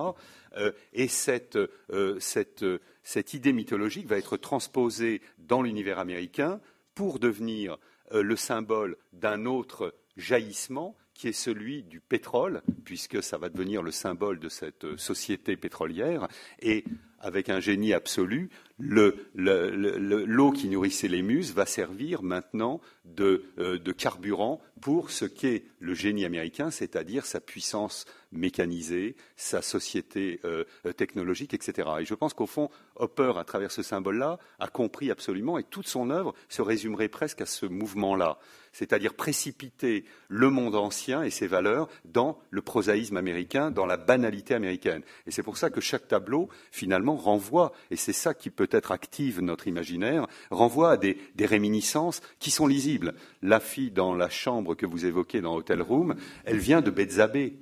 Euh, et cette, euh, cette, cette, idée mythologique va être transposée dans l'univers américain pour devenir euh, le symbole d'un autre jaillissement qui est celui du pétrole, puisque ça va devenir le symbole de cette société pétrolière, et avec un génie absolu, l'eau qui nourrissait les muses va servir maintenant de, euh, de carburant pour ce qu'est le génie américain, c'est-à-dire sa puissance mécanisée, sa société euh, technologique, etc. Et je pense qu'au fond, Hopper, à travers ce symbole-là, a compris absolument, et toute son œuvre se résumerait presque à ce mouvement-là, c'est-à-dire précipiter le monde ancien et ses valeurs dans le prosaïsme américain, dans la banalité américaine. Et c'est pour ça que chaque tableau, finalement, renvoie, et c'est ça qui peut-être active notre imaginaire, renvoie à des, réminiscences qui sont lisibles. La fille dans la chambre que vous évoquez dans Hotel Room, elle vient de Bézabé.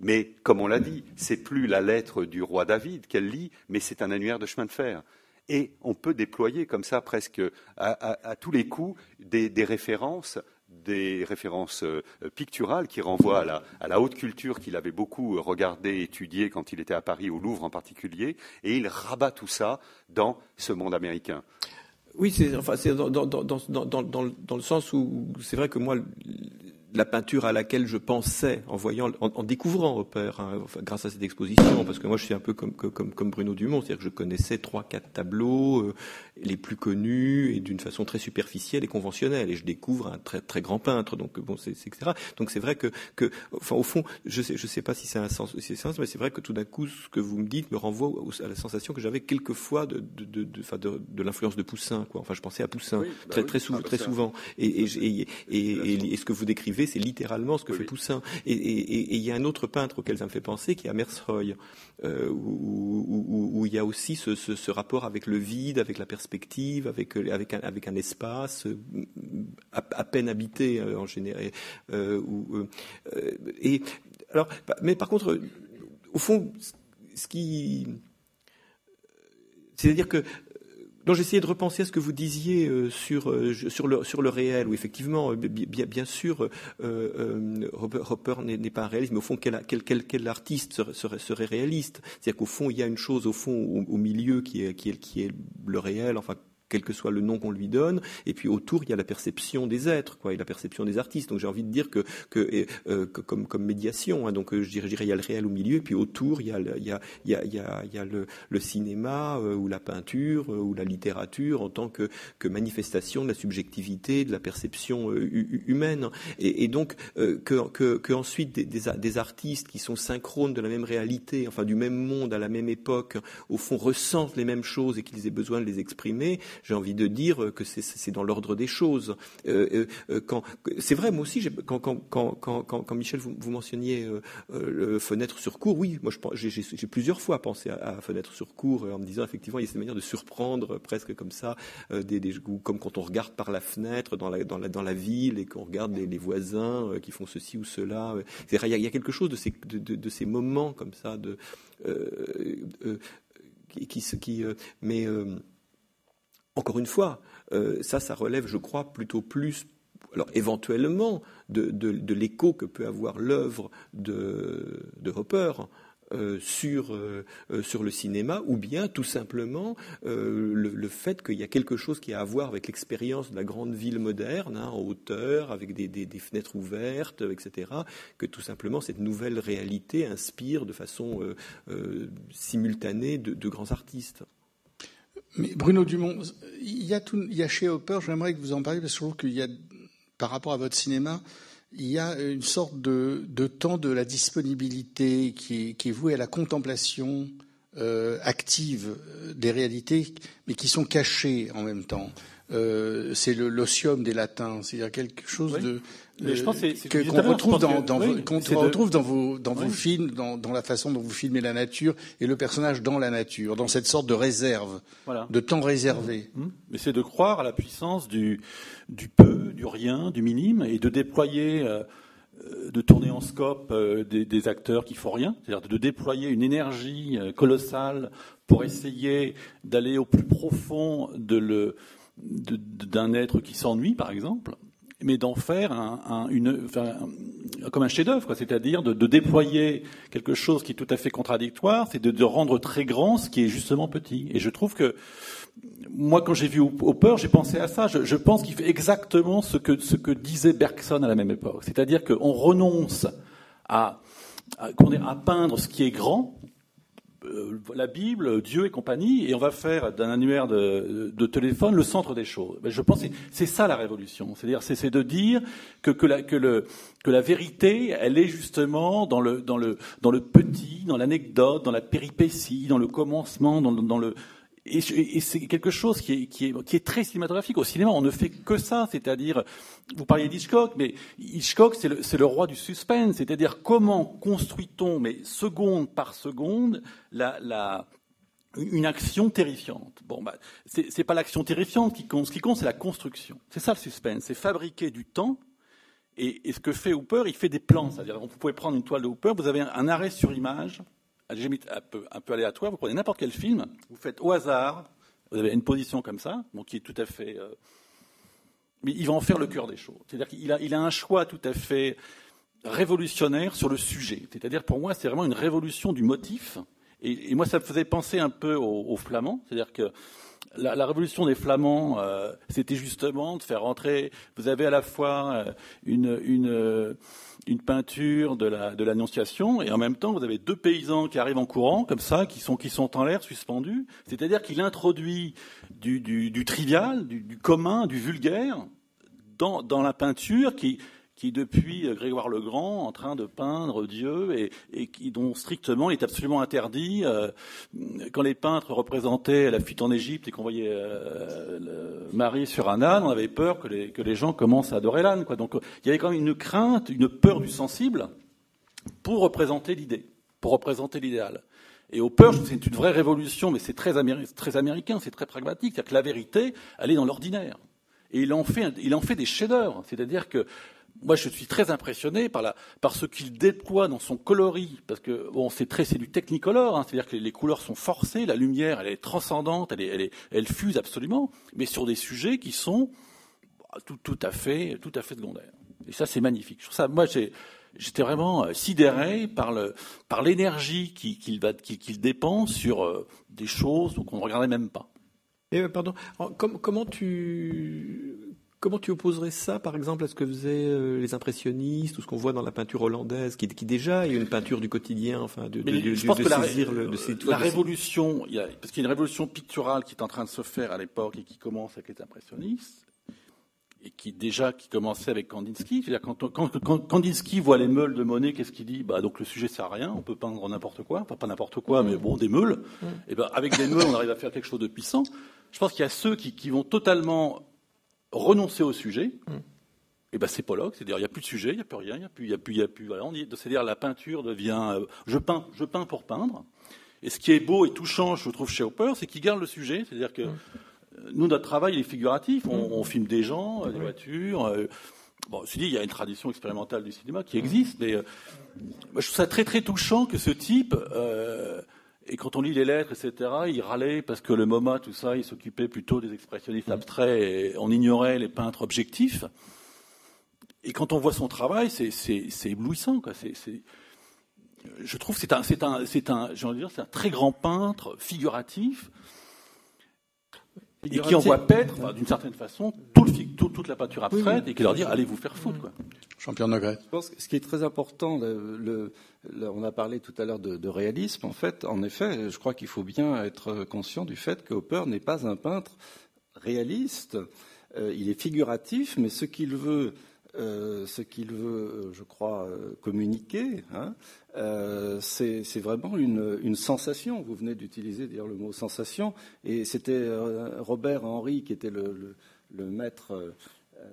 Mais comme on l'a dit, c'est plus la lettre du roi David qu'elle lit, mais c'est un annuaire de chemin de fer. Et on peut déployer comme ça presque à, tous les coups des, références des références euh, picturales qui renvoient à la, haute culture qu'il avait beaucoup regardé, étudié quand il était à Paris, au Louvre en particulier, et il rabat tout ça dans ce monde américain. Oui, c'est enfin, dans, dans, le sens où c'est vrai que moi, la peinture à laquelle je pensais en voyant, en, découvrant Hopper, hein, grâce à cette exposition, parce que moi je suis un peu comme, comme, comme Bruno Dumont, c'est-à-dire que je connaissais trois, quatre tableaux, euh, les plus connus et d'une façon très superficielle et conventionnelle, et je découvre un très très grand peintre, donc bon, c'est etc. Donc c'est vrai que, que, enfin au fond, je sais, je sais pas si c'est un sens, si sens, mais c'est vrai que tout d'un coup, ce que vous me dites me renvoie à la sensation que j'avais quelquefois de de de, de, de, de l'influence de Poussin, quoi. Enfin, je pensais à Poussin bah très très, très souvent, et, et, et, et ce que vous décrivez c'est littéralement ce que fait Poussin. Et il y a un autre peintre auquel ça me fait penser, qui est Amersroy, euh, où, il y a aussi ce, rapport avec le vide, avec la perspective, avec, avec, un, avec un espace euh, à, peine habité euh, en général. et alors, bah, mais par contre, au fond, ce qui c'est-à-dire que donc j'essayais de repenser à ce que vous disiez euh, sur, euh, sur, le, sur le réel, où effectivement, euh, bien, sûr, Hopper n'est pas un réaliste, mais au fond, quel, quel, quel, artiste serait, serait, réaliste? C'est-à-dire qu'au fond, il y a une chose au fond, au, au milieu, qui est, qui, est, qui est le réel, enfin quel que soit le nom qu'on lui donne, et puis autour il y a la perception des êtres, quoi, et la perception des artistes. Donc j'ai envie de dire que, que, euh, comme, comme médiation, hein, donc je dirais, il y a le réel au milieu, et puis autour il y a, le, cinéma euh, ou la peinture euh, ou la littérature en tant que, que manifestation de la subjectivité, de la perception humaine, et, et donc que, que, que, ensuite des, des, des, artistes qui sont synchrones de la même réalité, enfin du même monde à la même époque, au fond ressentent les mêmes choses et qu'ils aient besoin de les exprimer j'ai envie de dire que c'est dans l'ordre des choses. Euh, euh, quand c'est vrai, moi aussi, quand, quand, quand, quand, Michel vous, vous mentionniez euh, fenêtre sur cours, oui, moi j'ai plusieurs fois pensé à, fenêtre sur cours en me disant effectivement il y a cette manière de surprendre presque comme ça, des, des, comme quand on regarde par la fenêtre dans la, dans la, dans la ville et qu'on regarde les, voisins qui font ceci ou cela. Il y, a, quelque chose de ces, de, de, ces moments comme ça de qui, qui mais encore une fois, euh, ça, ça relève, je crois, plutôt plus, alors éventuellement, de, l'écho que peut avoir l'œuvre de, Hopper. euh, sur, euh, sur le cinéma, ou bien tout simplement le, fait qu'il y a quelque chose qui a à voir avec l'expérience de la grande ville moderne, hein, en hauteur, avec des, fenêtres ouvertes, etc., que tout simplement cette nouvelle réalité inspire de façon simultanée de, grands artistes. Bruno Dumont, il y a, tout, chez Hopper, j'aimerais que vous en parliez, parce que je trouve qu'il y a, par rapport à votre cinéma, il y a une sorte de, temps de la disponibilité qui est, qui voué à la contemplation euh, active des réalités, mais qui sont cachées en même temps. Euh, c'est l'osium des latins, c'est-à-dire quelque chose de qu'on retrouve dans, dans retrouve dans vos dans vos films, dans, dans, la façon dont vous filmez la nature et le personnage dans la nature, dans cette sorte de réserve, de temps réservé. Mmh. Mmh. Mais c'est de croire à la puissance du du peu, du rien, du minime, et de déployer. Euh, euh, de tourner en scope euh, des, des, acteurs qui font rien, c'est-à-dire de déployer une énergie colossale pour essayer d'aller au plus profond de le, d'un être qui s'ennuie, par exemple, mais d'en faire comme un chef-d'œuvre, c'est-à-dire de, déployer quelque chose qui est tout à fait contradictoire, c'est de, rendre très grand ce qui est justement petit. Et je trouve que moi, quand j'ai vu Hopper, j'ai pensé à ça. Je, pense qu'il fait exactement ce que, disait Bergson à la même époque, c'est-à-dire qu'on renonce à peindre ce qui est grand euh, la Bible, Dieu et compagnie, et on va faire d'un annuaire de, téléphone le centre des choses. je pense que c'est ça la révolution. C'est-à-dire, c'est de dire que, que, la, que, le, que la vérité, elle est justement dans le, dans le, dans le petit, dans l'anecdote, dans la péripétie, dans le commencement, dans, dans le, et, c'est quelque chose qui est, très cinématographique. Au cinéma, on ne fait que ça, c'est-à-dire, vous parliez d'Hitchcock, mais Hitchcock, c'est le, roi du suspense, c'est-à-dire comment construit-on, mais seconde par seconde, une action terrifiante? Bon, bah, c'est pas l'action terrifiante qui compte, ce qui compte, c'est la construction. C'est ça le suspense, c'est fabriquer du temps. Et, et, ce que fait Hooper, il fait des plans, c'est-à-dire, vous pouvez prendre une toile de Hooper, vous avez un arrêt sur image, un peu, un peu aléatoire, vous prenez n'importe quel film, vous faites au hasard, vous avez une position comme ça, donc qui est tout à fait. Euh, mais il va en faire le cœur des choses. C'est-à-dire qu'il a, il a un choix tout à fait révolutionnaire sur le sujet. C'est-à-dire, pour moi, c'est vraiment une révolution du motif. Et, moi, ça me faisait penser un peu aux, Flamands. C'est-à-dire que la, révolution des Flamands, euh, c'était justement de faire entrer. Vous avez à la fois euh, une, une une peinture de la de l'Annonciation et en même temps vous avez deux paysans qui arrivent en courant comme ça, qui sont qui sont en l'air suspendus. C'est-à-dire qu'il introduit du, du, du trivial, du, du, commun, du vulgaire dans dans la peinture qui qui depuis Grégoire le Grand en train de peindre Dieu et, qui, dont strictement il est absolument interdit. Euh, quand les peintres représentaient la fuite en Égypte et qu'on voyait euh, Marie sur un âne, on avait peur que les, que les gens commencent à adorer l'âne. Donc il y avait quand même une crainte, une peur du sensible pour représenter l'idée, pour représenter l'idéal. Et au peur, c'est une vraie révolution, mais c'est très, très américain, c'est très pragmatique. C'est-à-dire que la vérité, elle est dans l'ordinaire. Et il en fait, il en fait des chefs-d'œuvre. C'est-à-dire que moi, je suis très impressionné par, ce qu'il déploie dans son coloris, parce que bon, c'est très, c'est du technicolor, hein, c'est-à-dire que les, couleurs sont forcées, la lumière, elle est transcendante, elle, est, elle, est, elle fuse absolument, mais sur des sujets qui sont bah, tout, à fait, tout à fait secondaires. Et ça, c'est magnifique. Je ça, moi, j'étais vraiment euh, sidéré par l'énergie qu'il, dépense sur euh, des choses qu'on ne regardait même pas. Et, euh, pardon, comment tu Comment tu opposerais ça, par exemple, à ce que faisaient euh, les impressionnistes ou ce qu'on voit dans la peinture hollandaise, qui, qui déjà est une peinture du quotidien, enfin, de, de, de, je pense que la, le, de la révolution, il y a, parce qu'il y a une révolution picturale qui est en train de se faire à l'époque et qui commence avec les impressionnistes, et qui déjà qui commençait avec Kandinsky. C'est-à-dire quand, quand, quand, Kandinsky voit les meules de Monet, qu'est-ce qu'il dit? Bah donc le sujet sert à rien, on peut peindre n'importe quoi, enfin pas n'importe quoi, mais bon des meules. Mm. Et ben avec des meules, on arrive à faire quelque chose de puissant. Je pense qu'il y a ceux qui, qui vont totalement renoncer au sujet, mm. et eh ben c'est Pollock, c'est-à-dire il n'y a plus de sujet, il n'y a plus rien, il n'y a plus, il y a plus, il y a plus, voilà, c'est-à-dire la peinture devient, euh, je peins, je peins pour peindre. Et ce qui est beau et touchant, je trouve chez Hopper, c'est qu'il garde le sujet, c'est-à-dire que mm. euh, nous notre travail il est figuratif, on, mm. filme des gens, euh, des voitures. bon, je dit, il y a une tradition expérimentale du cinéma qui existe, mais je trouve ça très très touchant que ce type et quand on lit les lettres, etc., il râlait parce que le MoMA, tout ça, il s'occupait plutôt des expressionnistes abstraits et on ignorait les peintres objectifs. Et quand on voit son travail, c'est éblouissant. Quoi. Je trouve que c'est un, c'est un, c'est un, dire, c'est un très grand peintre figuratif et qui envoie paître, d'une certaine façon, toute la peinture abstraite et qui leur dit allez vous faire foutre. Quoi. Champion de Je pense que ce qui est très important, le, on a parlé tout à l'heure de, réalisme. En fait, en effet, je crois qu'il faut bien être conscient du fait que Hopper n'est pas un peintre réaliste. Euh, il est figuratif, mais ce qu'il veut euh, ce qu'il veut, je crois, euh, communiquer, hein, c'est vraiment une, sensation. Vous venez d'utiliser d'ailleurs le mot sensation, et c'était Robert Henry qui était le, le maître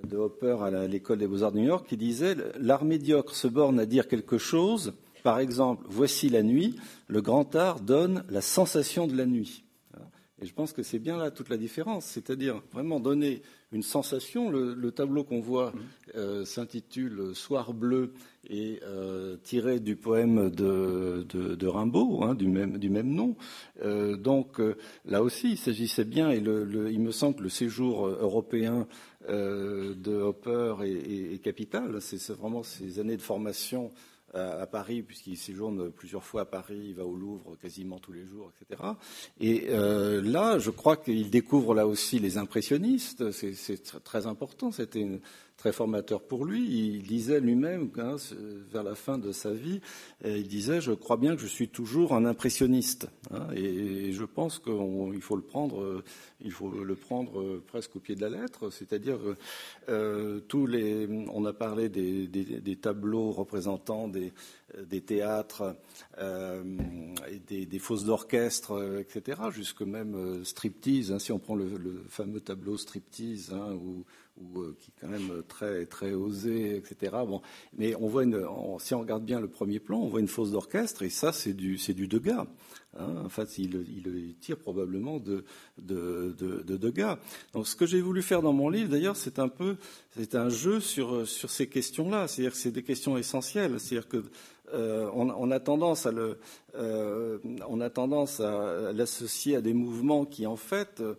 de Hopper à l'école des beaux-arts de New York qui disait l'art médiocre se borne à dire quelque chose. Par exemple, voici la nuit. Le grand art donne la sensation de la nuit. Et je pense que c'est bien là toute la différence, c'est-à-dire vraiment donner une sensation. Le, tableau qu'on voit mmh. euh, s'intitule Soir bleu et euh, tiré du poème de, Rimbaud, hein, du, même, du, même, nom. Euh, donc là aussi, il s'agissait bien, et il me semble que le séjour européen de Hopper est, est capital. C'est vraiment ces années de formation à, Paris, puisqu'il séjourne plusieurs fois à Paris, il va au Louvre quasiment tous les jours, etc. Et euh, là, je crois qu'il découvre là aussi les impressionnistes, c'est très important, c'était très formateur pour lui. Il disait lui-même, hein, vers la fin de sa vie, il disait Je crois bien que je suis toujours un impressionniste. Hein, et, je pense qu'il faut le prendre, il faut le prendre presque au pied de la lettre. C'est-à-dire, euh, tous les, on a parlé des, des, tableaux représentant des, des théâtres, euh, et des, fausses d'orchestre, etc., jusque même euh, striptease. Hein, si on prend le, fameux tableau striptease, où ou euh, qui est quand même très très osé, etc. Bon, mais on voit une, si on regarde bien le premier plan, on voit une fosse d'orchestre et ça c'est du c'est du Degas. Hein. En fait, il, il, tire probablement de de, de, de Degas. Donc, ce que j'ai voulu faire dans mon livre, d'ailleurs, c'est un peu c'est un jeu sur sur ces questions-là. C'est-à-dire que c'est des questions essentielles. C'est-à-dire que euh, on, a tendance à euh, on a tendance à l'associer à des mouvements qui en fait euh,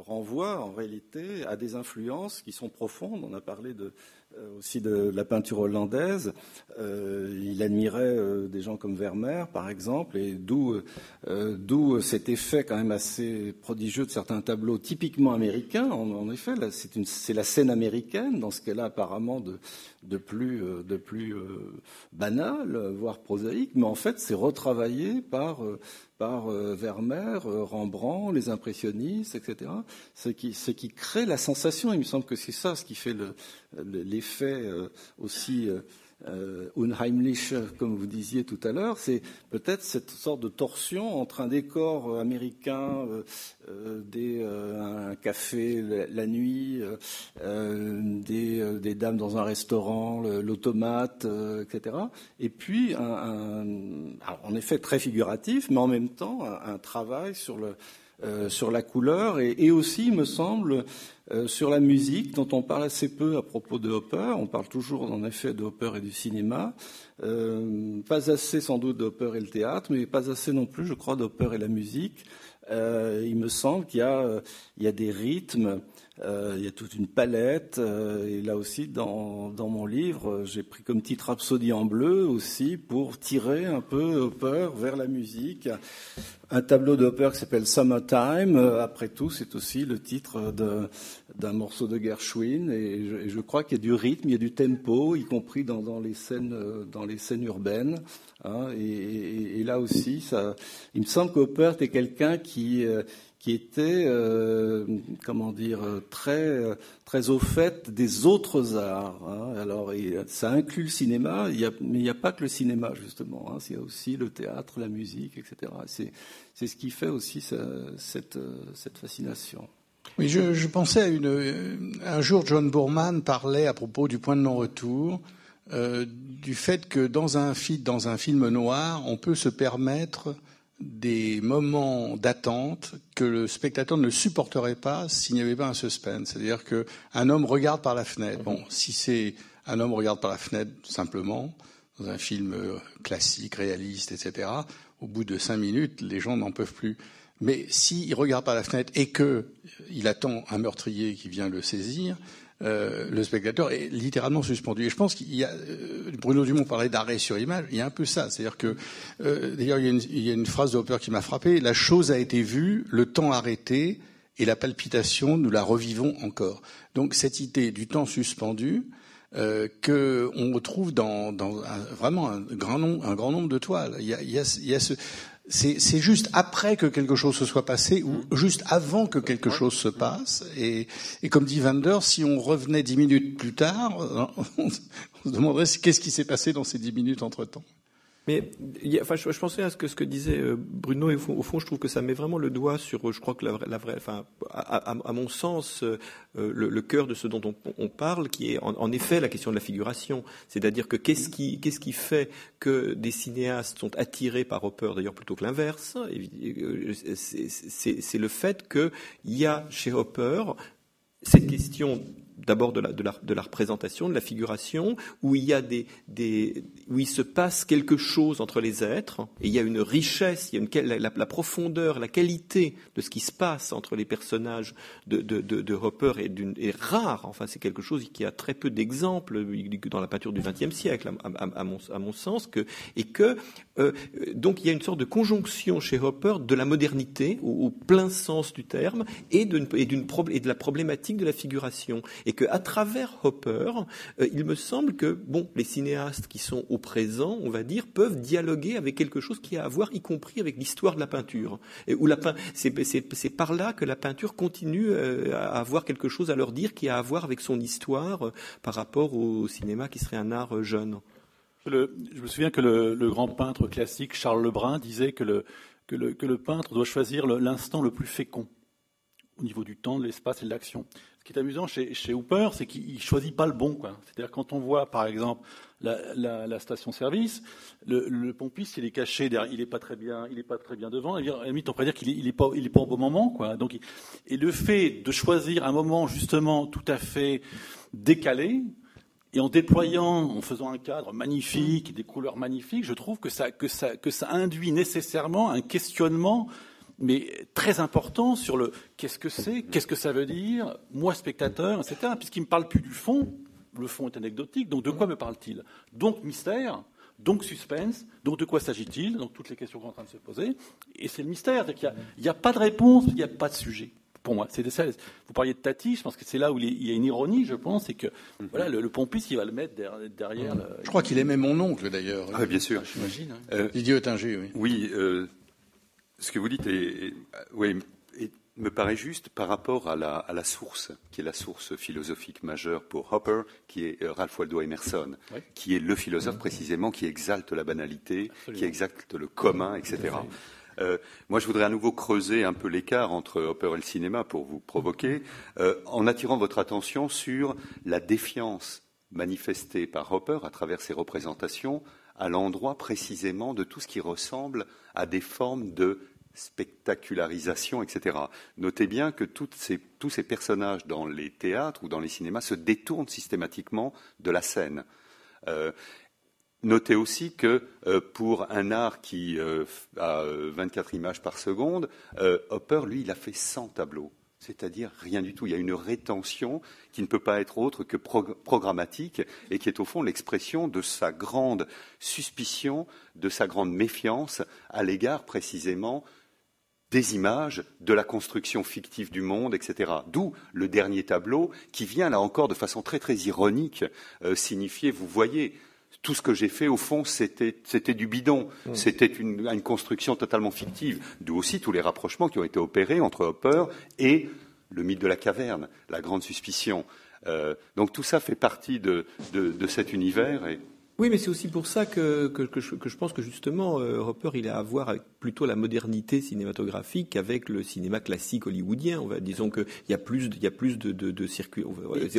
renvoient en réalité à des influences qui sont profondes. On a parlé de, aussi de la peinture hollandaise. Euh, il admirait euh, des gens comme Vermeer, par exemple, et d'où d'où cet effet quand même assez prodigieux de certains tableaux typiquement américains. En, effet, c'est la scène américaine, dans ce qu'elle a apparemment de, de plus, de plus banal, voire prosaïque, mais en fait, c'est retravaillé par par Vermeer, Rembrandt, les impressionnistes, etc. Ce qui, ce qui crée la sensation. Il me semble que c'est ça ce qui fait le, l'effet euh, aussi euh, euh, unheimlich, comme vous disiez tout à l'heure, c'est peut-être cette sorte de torsion entre un décor américain, des, un café la, nuit, des, dames dans un restaurant, l'automate, etc. Et puis, un, en effet très figuratif, mais en même temps un, travail sur, le, sur la couleur et, et aussi, il me semble, euh, sur la musique, dont on parle assez peu à propos de Hopper, on parle toujours en effet de Hopper et du cinéma, euh, pas assez sans doute de Hopper et le théâtre, mais pas assez non plus, je crois, d'Hopper et la musique. Euh, il me semble qu'il y, y, a des rythmes, il y a toute une palette, et là aussi, dans, dans mon livre, j'ai pris comme titre Rhapsodie en bleu aussi, pour tirer un peu Hopper vers la musique un tableau d'Hopper qui s'appelle Summertime. Euh, après tout, c'est aussi le titre d'un morceau de Gershwin. Et je, crois qu'il y a du rythme, il y a du tempo, y compris dans, les, scènes, euh, dans les scènes urbaines. Hein. et, là aussi, ça, il me semble qu'Hopper était quelqu'un qui, euh, qui était, euh, comment dire, très, très au fait des autres arts. Hein. Alors, ça inclut le cinéma, mais il n'y a pas que le cinéma, justement. Il y a aussi le théâtre, la musique, etc. C'est, ce qui fait aussi cette, cette fascination. Oui, je, pensais à une. Un jour, John Boorman parlait à propos du point de non-retour, euh, du fait que dans un, dans un film noir, on peut se permettre des moments d'attente que le spectateur ne supporterait pas s'il n'y avait pas un suspense. C'est-à-dire qu'un homme regarde par la fenêtre. Bon, si c'est un homme regarde par la fenêtre simplement, dans un film euh, classique, réaliste, etc., au bout de cinq minutes, les gens n'en peuvent plus. Mais s'il regarde par la fenêtre et qu'il attend un meurtrier qui vient le saisir, euh, le spectateur est littéralement suspendu. Et je pense qu'il y a, euh, Bruno Dumont parlait d'arrêt sur image, il y a un peu ça. C'est-à-dire que, euh, d'ailleurs, il, il, y a une phrase de Hopper qui m'a frappé, la chose a été vue, le temps arrêté, et la palpitation, nous la revivons encore. Donc cette idée du temps suspendu, euh, que on retrouve dans, dans un, vraiment un grand, nombre, un grand nombre de toiles. Il y a, il y a, il y a ce, c'est juste après que quelque chose se soit passé ou juste avant que quelque chose se passe. Et, et comme dit Vander, si on revenait dix minutes plus tard, on se demanderait qu'est-ce qui s'est passé dans ces dix minutes entre-temps. Mais enfin, je, je, pensais à ce que, ce que disait euh, Bruno, et au fond, je trouve que ça met vraiment le doigt sur, je crois que la, vraie, enfin, à, mon sens, euh, le, cœur de ce dont on, parle, qui est en, effet la question de la figuration. C'est-à-dire que qu'est-ce qui, qu'est-ce qui fait que des cinéastes sont attirés par Hopper, d'ailleurs plutôt que l'inverse euh, C'est le fait qu'il y a chez Hopper cette question d'abord de la, de, la, de la, représentation, de la figuration, où il y a des, des, où il se passe quelque chose entre les êtres, et il y a une richesse, il y a une, la, profondeur, la qualité de ce qui se passe entre les personnages de, de, de, Hopper est, est, rare. Enfin, c'est quelque chose qui a très peu d'exemples dans la peinture du XXe siècle, à, mon, à, mon, sens, que, et que euh, donc il y a une sorte de conjonction chez Hopper de la modernité au, plein sens du terme et et, et de la problématique de la figuration qu'à travers Hopper, euh, il me semble que bon, les cinéastes qui sont au présent, on va dire, peuvent dialoguer avec quelque chose qui a à voir, y compris avec l'histoire de la peinture. Et où c'est par là que la peinture continue euh, à avoir quelque chose à leur dire qui a à voir avec son histoire euh, par rapport au cinéma qui serait un art jeune. Je me souviens que le, grand peintre classique Charles Lebrun disait que que que le peintre doit choisir l'instant le plus fécond au niveau du temps, de l'espace et de l'action. Ce qui est amusant chez, chez Hooper, c'est qu'il choisit pas le bon. C'est-à-dire quand on voit, par exemple, la, station-service, le, pompiste, il est caché, derrière, il est pas très bien, pas très bien devant. Et à la limite, on pourrait dire qu'il est, il est pas, au bon moment. Donc, et le fait de choisir un moment justement tout à fait décalé, et en déployant, en faisant un cadre magnifique, des couleurs magnifiques, je trouve que ça induit nécessairement un questionnement mais très important sur le qu'est-ce que c'est, qu'est-ce que ça veut dire, moi spectateur, etc. Puisqu'il ne me parle plus du fond, le fond est anecdotique, donc de quoi me parle-t-il? Donc mystère, donc suspense, donc de quoi s'agit-il? Donc toutes les questions qu'on est en train de se poser, et c'est le mystère, il n'y a, a, pas de réponse, il n'y a pas de sujet. Pour moi, c'est ça. Vous parliez de Tati, je pense que c'est là où il y a une ironie, je pense, et que mm-hmm. voilà, le, le pompiste, il va le mettre derrière. Le... Je crois qu'il aimait mon oncle d'ailleurs. Ah, bien sûr. J'imagine. Hein. Euh, Didier Oettinger, oui. Oui. Euh, ce que vous dites est, est, oui, est, me paraît juste par rapport à la, à la, source, qui est la source philosophique majeure pour Hopper, qui est euh, Ralph Waldo Emerson, oui. qui est le philosophe précisément qui exalte la banalité, Absolument. qui exalte le commun, etc. Euh, moi, je voudrais à nouveau creuser un peu l'écart entre Hopper et le cinéma pour vous provoquer, euh, en attirant votre attention sur la défiance manifestée par Hopper à travers ses représentations à l'endroit précisément de tout ce qui ressemble à des formes de spectacularisation, etc. Notez bien que tous ces personnages dans les théâtres ou dans les cinémas se détournent systématiquement de la scène. Euh, notez aussi que euh, pour un art qui euh, a 24 images par seconde, Hopper, lui, il a fait 100 tableaux c'est-à-dire rien du tout. Il y a une rétention qui ne peut pas être autre que programmatique et qui est au fond l'expression de sa grande suspicion, de sa grande méfiance à l'égard précisément des images, de la construction fictive du monde, etc. D'où le dernier tableau qui vient là encore de façon très très ironique euh, signifier, vous voyez, tout ce que j'ai fait, au fond, c'était du bidon. Mmh. C'était une, une, construction totalement fictive. D'où aussi tous les rapprochements qui ont été opérés entre Hopper et le mythe de la caverne, la grande suspicion. Euh, donc tout ça fait partie de, de, de cet univers. Et, oui, mais c'est aussi pour ça que, que, que, je, que, je, pense que justement, euh, Hopper, il a à voir avec plutôt la modernité cinématographique qu'avec le cinéma classique hollywoodien. On va, disons qu'il y a plus, il y a plus de, de, de circuits.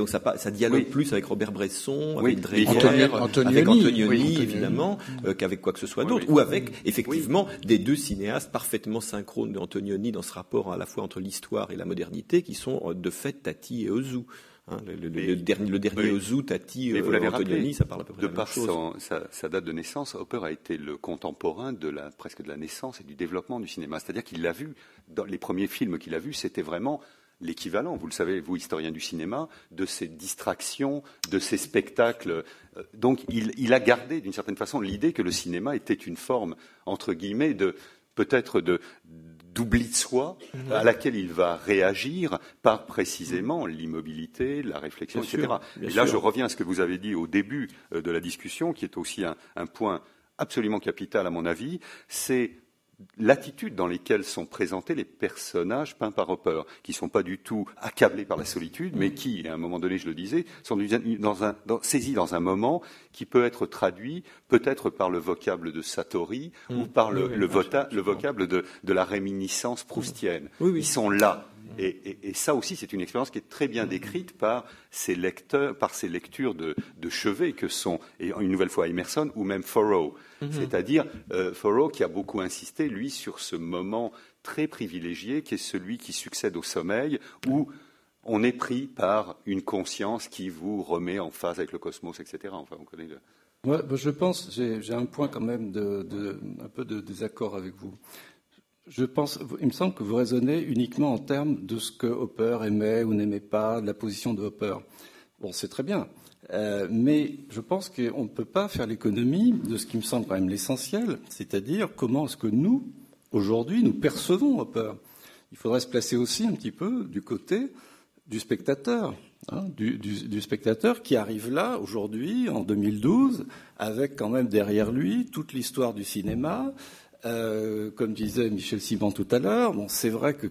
Ça, ça dialogue oui. plus avec Robert Bresson, oui. avec Dreyer, Antonioni, avec Antonioni, oui, évidemment, euh, qu'avec quoi que ce soit d'autre, ou avec effectivement des deux cinéastes parfaitement synchrones d'Antonioni dans ce rapport à la fois entre l'histoire et la modernité, qui sont euh, de fait Tati et Ozu. Hein, le, le, le, dernier, le dernier oui. Tati, vous l'avez rappelé, ça parle à peu près de la par même chose. Son, sa, sa, date de naissance, Hopper a été le contemporain de la, presque de la naissance et du développement du cinéma. C'est-à-dire qu'il l'a vu, dans les premiers films qu'il a vus, c'était vraiment l'équivalent, vous le savez, vous, historien du cinéma, de ces distractions, de ces spectacles. Euh, donc, il, a gardé, d'une certaine façon, l'idée que le cinéma était une forme, entre guillemets, de peut-être de d'oubli de soi à laquelle il va réagir par précisément l'immobilité, la réflexion, etc. Et là, je reviens à ce que vous avez dit au début euh, de la discussion, qui est aussi un point absolument capital à mon avis, c'est l'attitude dans laquelle sont présentés les personnages peints par Hopper, qui ne sont pas du tout accablés par la solitude, mais qui, à un moment donné, je le disais, sont saisis dans un moment qui peut être traduit peut-être par le vocable de Satori ou mm. par le, vocable de, la réminiscence proustienne. Ils sont là. Et, ça aussi, c'est une expérience qui est très bien décrite par ces lecteurs, par ces lectures de, chevet que sont, et une nouvelle fois Emerson ou même Thoreau. Mhm. C'est-à-dire euh, Thoreau qui a beaucoup insisté, lui, sur ce moment très privilégié qui est celui qui succède au sommeil, où on est pris par une conscience qui vous remet en phase avec le cosmos, etc. Enfin, on connaît bah, je pense, j'ai un point quand même de, un peu de désaccord avec vous il me semble que vous raisonnez uniquement en termes de ce que Hopper aimait ou n'aimait pas, de la position de Hopper. Bon, c'est très bien. Euh, mais je pense qu'on ne peut pas faire l'économie de ce qui me semble quand même l'essentiel, c'est-à-dire comment est-ce que nous, aujourd'hui, nous percevons Hopper. Il faudrait se placer aussi un petit peu du côté du spectateur, hein, du, spectateur qui arrive là aujourd'hui, en 2012, avec quand même derrière lui toute l'histoire du cinéma, euh, comme disait Michel Simon tout à l'heure, c'est vrai que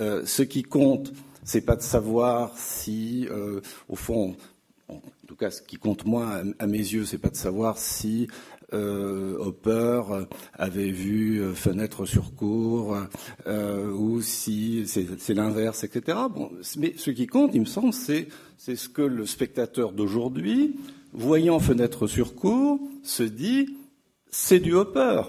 euh, ce qui compte, c'est pas de savoir si, euh, au fond, en tout cas, ce qui compte moins à, mes yeux, c'est pas de savoir si Hopper avait vu Fenêtre sur cour ou si c'est l'inverse, etc. Mais ce qui compte, il me semble, c'est c'est ce que le spectateur d'aujourd'hui, voyant Fenêtre sur cour, se dit c'est du Hopper.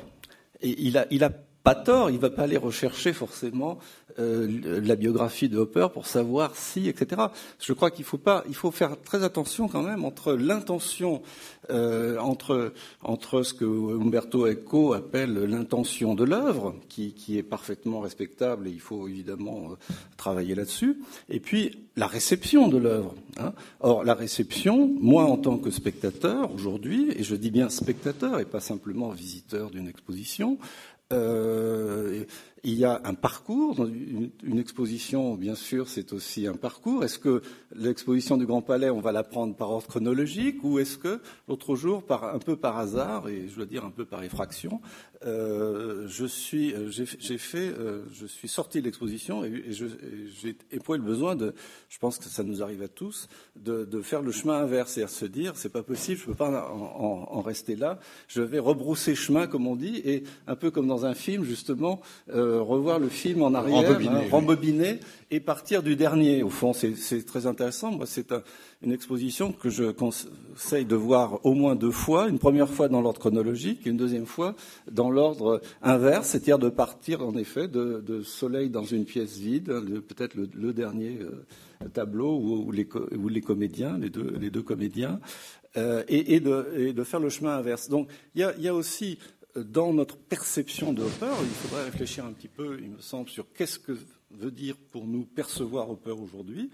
Et il a, il a pas tort, il ne va pas aller rechercher forcément euh, la biographie de Hopper pour savoir si, etc. Je crois qu'il faut pas, il faut faire très attention quand même entre l'intention, euh, entre entre ce que Umberto Eco appelle l'intention de l'œuvre, qui, qui est parfaitement respectable et il faut évidemment euh, travailler là-dessus, et puis la réception de l'œuvre. Hein. Or, la réception, moi en tant que spectateur aujourd'hui, et je dis bien spectateur et pas simplement visiteur d'une exposition, euh, il y a un parcours. Une, exposition, bien sûr, c'est aussi un parcours. Est-ce que l'exposition du Grand Palais, on va la prendre par ordre chronologique, ou est-ce que l'autre jour, par, un peu par hasard, et je dois dire un peu par effraction, euh, je suis, euh, j'ai euh, suis sorti de l'exposition et, j'ai éprouvé le besoin de, je pense que ça nous arrive à tous, de, de faire le chemin inverse, c'est-à-dire se dire, c'est pas possible, je peux pas en, en, rester là, je vais rebrousser chemin, comme on dit, et un peu comme dans un film, justement, euh, revoir le film en arrière, rembobiner, hein, et partir du dernier. Au fond, c'est très intéressant. Moi, c'est une exposition que je conseille de voir au moins deux fois. Une première fois dans l'ordre chronologique, et une deuxième fois dans l'ordre inverse, c'est-à-dire de partir en effet de, de, Soleil dans une pièce vide, peut-être le, dernier euh, tableau où, les, où, les, comédiens, les deux, les deux comédiens, euh, et, et, de, et, de, faire le chemin inverse. Donc il y a, y a aussi dans notre perception de Hopper, il faudrait réfléchir un petit peu, il me semble, sur qu'est-ce que veut dire pour nous percevoir Hopper aujourd'hui.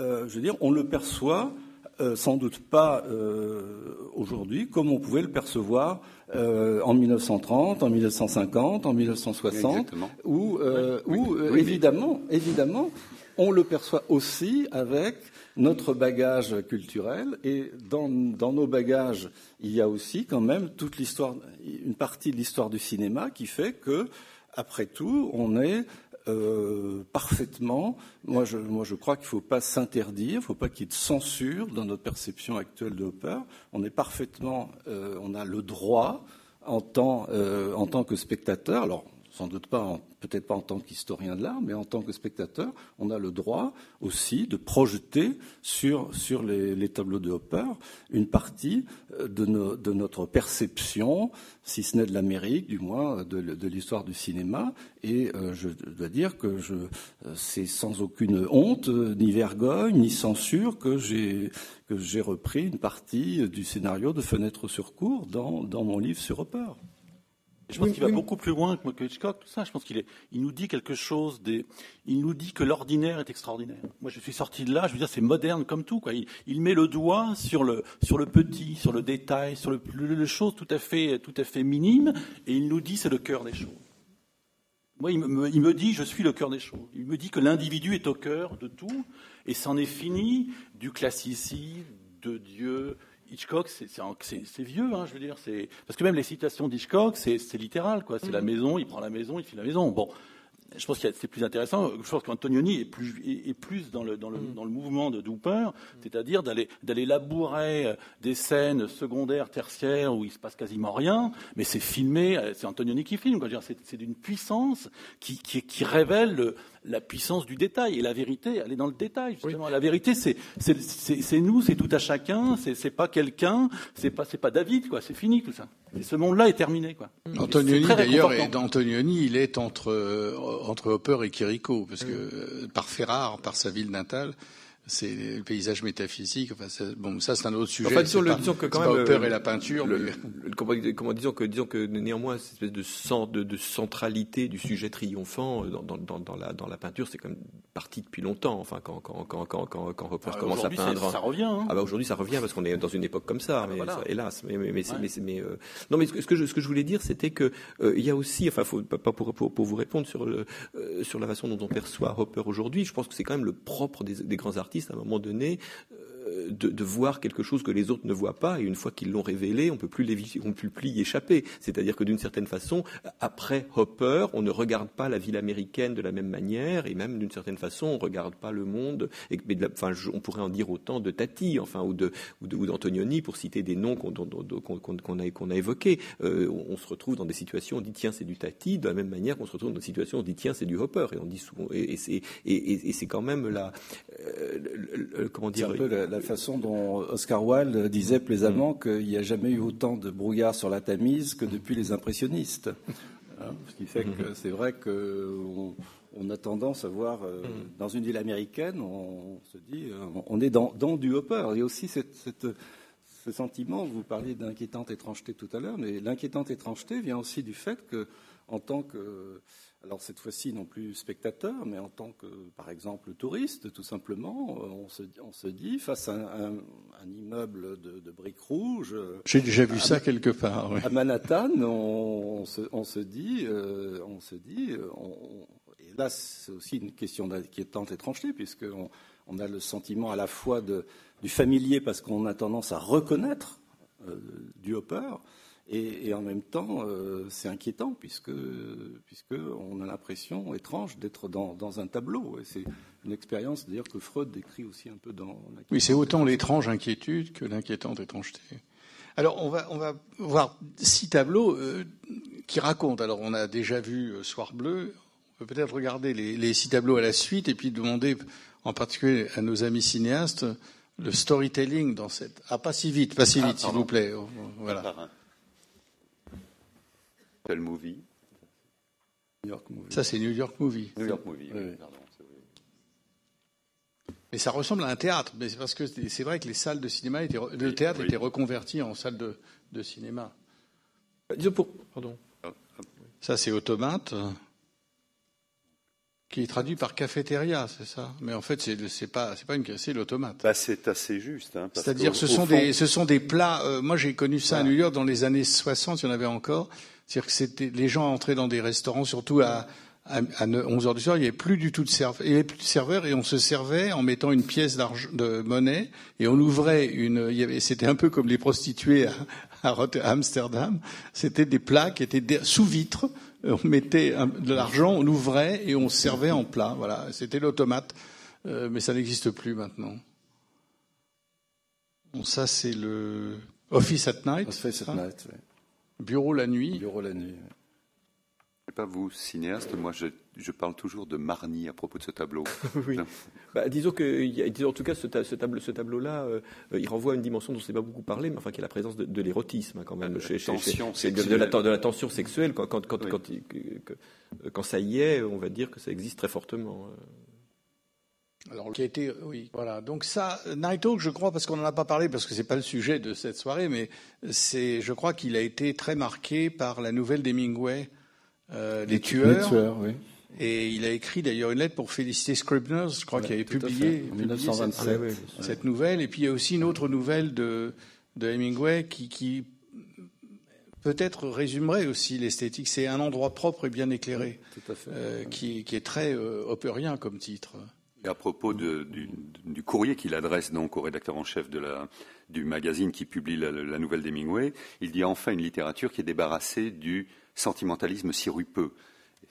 Euh, je veux dire, on le perçoit euh, sans doute pas euh, aujourd'hui comme on pouvait le percevoir en 1930, en 1950, en 1960, où, où évidemment, évidemment, on le perçoit aussi avec notre bagage culturel et dans, nos bagages, il y a aussi quand même toute l'histoire, une partie de l'histoire du cinéma qui fait que, après tout, on est euh, parfaitement. Moi je, moi, je crois qu'il ne faut pas s'interdire, il ne faut pas qu'il y ait de censure dans notre perception actuelle de Hopper. On est parfaitement, euh, on a le droit en tant, euh, en tant que spectateur. Alors, sans doute pas, peut-être pas en tant qu'historien de l'art, mais en tant que spectateur, on a le droit aussi de projeter sur, sur les, tableaux de Hopper une partie euh, de, notre perception, si ce n'est de l'Amérique, du moins de, de l'histoire du cinéma. Et euh, je dois dire que euh, c'est sans aucune honte, ni vergogne, ni censure que j'ai que j'ai repris une partie du scénario de Fenêtre sur cours dans, dans mon livre sur Hopper. Je pense qu'il va beaucoup plus loin que Hitchcock, tout ça. Je pense qu'il il nous dit quelque chose des, il nous dit que l'ordinaire est extraordinaire. Moi, je suis sorti de là, je veux dire, c'est moderne comme tout, quoi. Il, met le doigt sur le, sur le petit, sur le détail, sur le, le, chose tout à fait, tout à fait minime, et il nous dit c'est le cœur des choses. Moi, il me, il me dit, je suis le cœur des choses. Il me dit que l'individu est au cœur de tout, et c'en est fini du classicisme, de Dieu, Hitchcock, c'est vieux, hein, je veux dire. Parce que même les citations d'Hitchcock, c'est littéral, quoi. C'est la mm-hmm. maison, il prend la maison, il fait la maison. Bon, je pense que c'est plus intéressant. Je pense qu'Antonioni est plus, est, plus dans, le, dans, le, mm. dans le mouvement de Dooper, c'est-à-dire d'aller, labourer euh, des scènes secondaires, tertiaires, où il se passe quasiment rien, mais c'est filmé, euh, c'est Antonioni qui filme. C'est, c'est d'une puissance qui, qui, qui révèle la puissance du détail. Et la vérité, elle est dans le détail, justement. La vérité, c'est, nous, c'est tout à chacun, c'est, pas quelqu'un, c'est pas, c'est pas David, quoi. C'est fini, tout ça. Et ce monde-là est terminé, quoi. Antonioni, d'ailleurs, Antonioni, il est entre, euh, entre Hopper et Chirico, parce que euh, par Ferrare, par sa ville natale, c'est le paysage métaphysique. Enfin, bon, ça c'est un autre sujet. Enfin, disons, le, disons que quand même, Hopper et la peinture. Le, comment, comment, disons que disons que néanmoins cette espèce de, centre, de, de, centralité du sujet triomphant euh, dans, dans, dans, la dans la peinture, c'est quand même parti depuis longtemps. Enfin, quand quand quand quand quand, quand Hopper ah, commence à peindre, ça revient. Hein. Ah bah aujourd'hui ça revient parce qu'on est dans une époque comme ça. Ah, ça, hélas, mais mais mais, mais, mais euh, non, mais ce que je ce que je voulais dire, c'était que euh, il y a aussi, enfin, faut pas pour, pour, pour vous répondre sur le sur la façon dont on perçoit Hopper aujourd'hui. Je pense que c'est quand même le propre des, des grands artistes à un moment donné de, de, voir quelque chose que les autres ne voient pas, et une fois qu'ils l'ont révélé, on peut plus on peut plus y échapper. C'est-à-dire que d'une certaine façon, après Hopper, on ne regarde pas la ville américaine de la même manière, et même d'une certaine façon, on regarde pas le monde. Et, mais enfin, on pourrait en dire autant de Tati, enfin, ou de ou d'Antonioni, pour citer des noms qu'on qu'on a qu'on a évoqués. Euh, on, se retrouve dans des situations, on dit tiens c'est du Tati, de la même manière qu'on se retrouve dans des situations, on dit tiens c'est du Hopper, et on dit souvent, et, et c'est et, et c'est quand même la euh, comment dire la façon dont Oscar Wilde disait plaisamment mm. qu'il n'y a jamais eu autant de brouillard sur la Tamise que depuis les impressionnistes. Hein, ce qui fait que c'est vrai qu'on on a tendance à voir euh, mm. dans une ville américaine, on, se dit, euh, on est dans, du Hopper. Il y a aussi cette, ce sentiment, vous parliez d'inquiétante étrangeté tout à l'heure, mais l'inquiétante étrangeté vient aussi du fait que, en tant que alors cette fois-ci non plus spectateur, mais en tant que, par exemple, touriste, tout simplement, euh, on se, on se dit, face à un, immeuble de, briques rouges... J'ai déjà vu ça quelque part. À Manhattan, on, se, on se, dit, on se dit euh, et là c'est aussi une question d'inquiétante étrangeté, puisqu'on on a le sentiment à la fois de, du familier, parce qu'on a tendance à reconnaître euh, du Hopper, et, en même temps, euh, c'est inquiétant puisque, puisque on a l'impression étrange d'être dans, dans, un tableau. C'est une expérience d'ailleurs que Freud décrit aussi un peu dans. Oui, c'est autant l'étrange inquiétude que l'inquiétante étrangeté. Alors on va, on va voir six tableaux euh, qui racontent. Alors on a déjà vu euh, Soir bleu. On peut peut-être regarder les, les, six tableaux à la suite et puis demander en particulier à nos amis cinéastes le storytelling dans cette. Ah, pas si vite, pas si vite, ah, s'il vous plaît. Voilà. Quel movie New York Movie. Ça, c'est New York Movie. New York Movie, oui. Pardon, mais ça ressemble à un théâtre. Mais c'est parce que c'est vrai que les salles de cinéma étaient, le théâtre était reconverti en salle de, de cinéma. Pardon. Ça, c'est Automate, qui est traduit par cafétéria, c'est ça? Mais en fait, c'est pas c'est pas une c'est l'automate. Bah, c'est assez juste. Hein, C'est-à-dire, ce sont des ce sont des plats. Euh, moi, j'ai connu ça à New York dans les années 60. Il y en avait encore. C'est-à-dire que c'était, les gens entraient dans des restaurants, surtout à, à, 11 heures du soir, il n'y avait plus du tout de serveur, il y avait plus de serveur et on se servait en mettant une pièce d'argent, de monnaie et on ouvrait une, il y avait, c'était un peu comme les prostituées à, à Amsterdam. C'était des plats qui étaient sous vitre. On mettait de l'argent, on ouvrait et on servait en plat. Voilà. C'était l'automate. Euh, mais ça n'existe plus maintenant. Bon, ça, c'est le Office at Night. Office at Night, oui. Bureau la nuit. Bureau la nuit. sais pas vous, cinéaste, moi je, je, parle toujours de Marny à propos de ce tableau. oui. Bah, disons que, en tout cas, ce, ce tableau, ce tableau-là, euh, il renvoie à une dimension dont on ne s'est pas beaucoup parlé, mais enfin, qui est la présence de, de l'érotisme, hein, quand même, chez, chez, chez, de, de, la, de, la, tension sexuelle. Quand, quand, quand, quand, quand, ça y est, on va dire que ça existe très fortement. Euh. Alors, qui a été, oui, voilà. Donc ça, Night Hawk, je crois, parce qu'on n'en a pas parlé, parce que c'est pas le sujet de cette soirée, mais c'est, je crois qu'il a été très marqué par la nouvelle d'Hemingway, euh, Les Tueurs. Les tueurs, oui. Et il a écrit d'ailleurs une lettre pour féliciter Scribners, je crois qu'il avait publié, en publié 1927. cette, cette nouvelle. Et puis il y a aussi une autre nouvelle de, de Hemingway qui, qui peut-être résumerait aussi l'esthétique. C'est un endroit propre et bien éclairé, Tout à fait. euh, qui, qui est très euh, opérien comme titre. À propos du, courrier qu'il adresse donc au rédacteur en chef du magazine qui publie la, nouvelle d'Hemingway, il dit enfin une littérature qui est débarrassée du sentimentalisme sirupeux.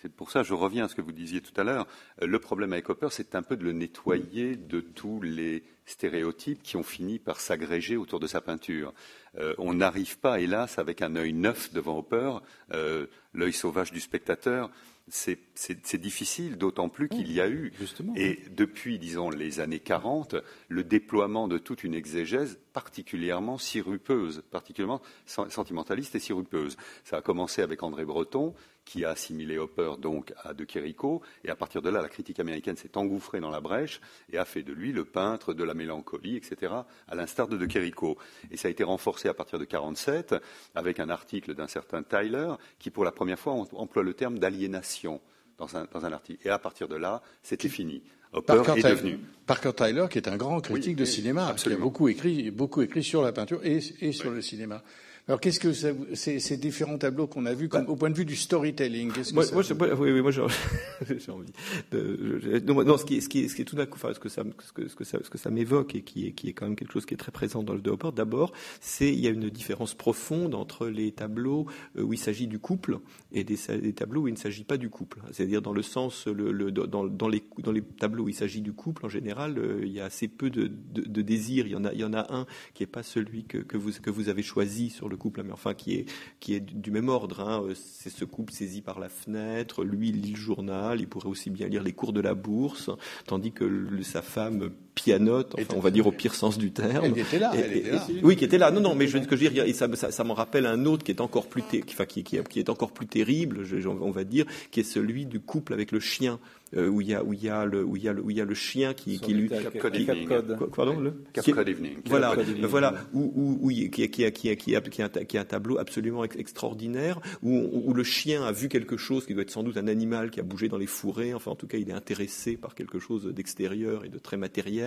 C'est pour ça, je reviens à ce que vous disiez tout à l'heure. Euh, Le problème avec Hopper, c'est un peu de le nettoyer de tous les stéréotypes qui ont fini par s'agréger autour de sa peinture. Euh, on n'arrive pas, hélas, avec un œil neuf devant Hopper, euh, l'œil sauvage du spectateur. C'est difficile, d'autant plus qu'il y a eu Justement. et depuis, disons, les années 40, le déploiement de toute une exégèse particulièrement sirupeuse, particulièrement sen- sentimentaliste et sirupeuse. Ça a commencé avec André Breton, qui a assimilé Hopper donc à De Chirico, et à partir de là, la critique américaine s'est engouffrée dans la brèche et a fait de lui le peintre de la mélancolie, etc., à l'instar de De Chirico. Et ça a été renforcé à partir de 47 avec un article d'un certain Tyler, qui pour la première fois em- emploie le terme d'aliénation dans un, dans un article. Et à partir de là, c'était fini. Hopper Parker, est Tyler, devenu. Parker Tyler, qui est un grand critique Oui, de cinéma, absolument. qui a beaucoup écrit, beaucoup écrit sur la peinture et, et sur le cinéma. Alors, qu'est-ce que ça ces, ces différents tableaux qu'on a vus, comme, au point de vue du storytelling, qu'est-ce que Moi, ça moi, je- moi, oui, oui, moi, j'ai envie. De, je- non, ce qui est, ce qui est, ce qui est tout d'un coup, enfin, ce que ça, ce que, ce que ça, ce que ça m'évoque et qui est, qui est quand même quelque chose qui est très présent dans le de Hopper. D'abord, c'est il y a une différence profonde entre les tableaux euh, où il s'agit du couple et des, des tableaux où il ne s'agit pas du couple. C'est-à-dire dans le sens, le, le, dans, dans les, dans les tableaux où il s'agit du couple, en général, euh, il y a assez peu de, de, de désir. Il y en a, il y en a un qui est pas celui que, que vous, que vous avez choisi sur le couple, mais enfin qui est, qui est du même ordre. Hein. Euh, C'est ce couple saisi par la fenêtre. Lui il lit le journal. Il pourrait aussi bien lire les cours de la bourse, tandis que sa femme pianote. Enfin, on va dire au pire sens du terme. Elle était là, Et- elle et- était là. et- oui, qui était là. Non, non, mais je veux ce que je veux dire, et ça, ça, ça m'en rappelle un autre qui est encore plus, ter- qui, enfin, qui, qui, qui est encore plus terrible, je- on va dire, qui est celui du couple avec le chien, euh, où il y a, où il y a le, où il y a le, où il y a le chien qui, qui lui, Cap Cod qui- Evening. Code. quoi, pardon, le Cap qui- Cod Evening. voilà, Evening. voilà, où, où, où qui, qui, qui, qui, qui, qui, un tableau absolument ex- extraordinaire, où, où le chien a vu quelque chose qui doit être sans doute un animal qui a bougé dans les fourrés, enfin en tout cas il est intéressé par quelque chose d'extérieur et de très matériel,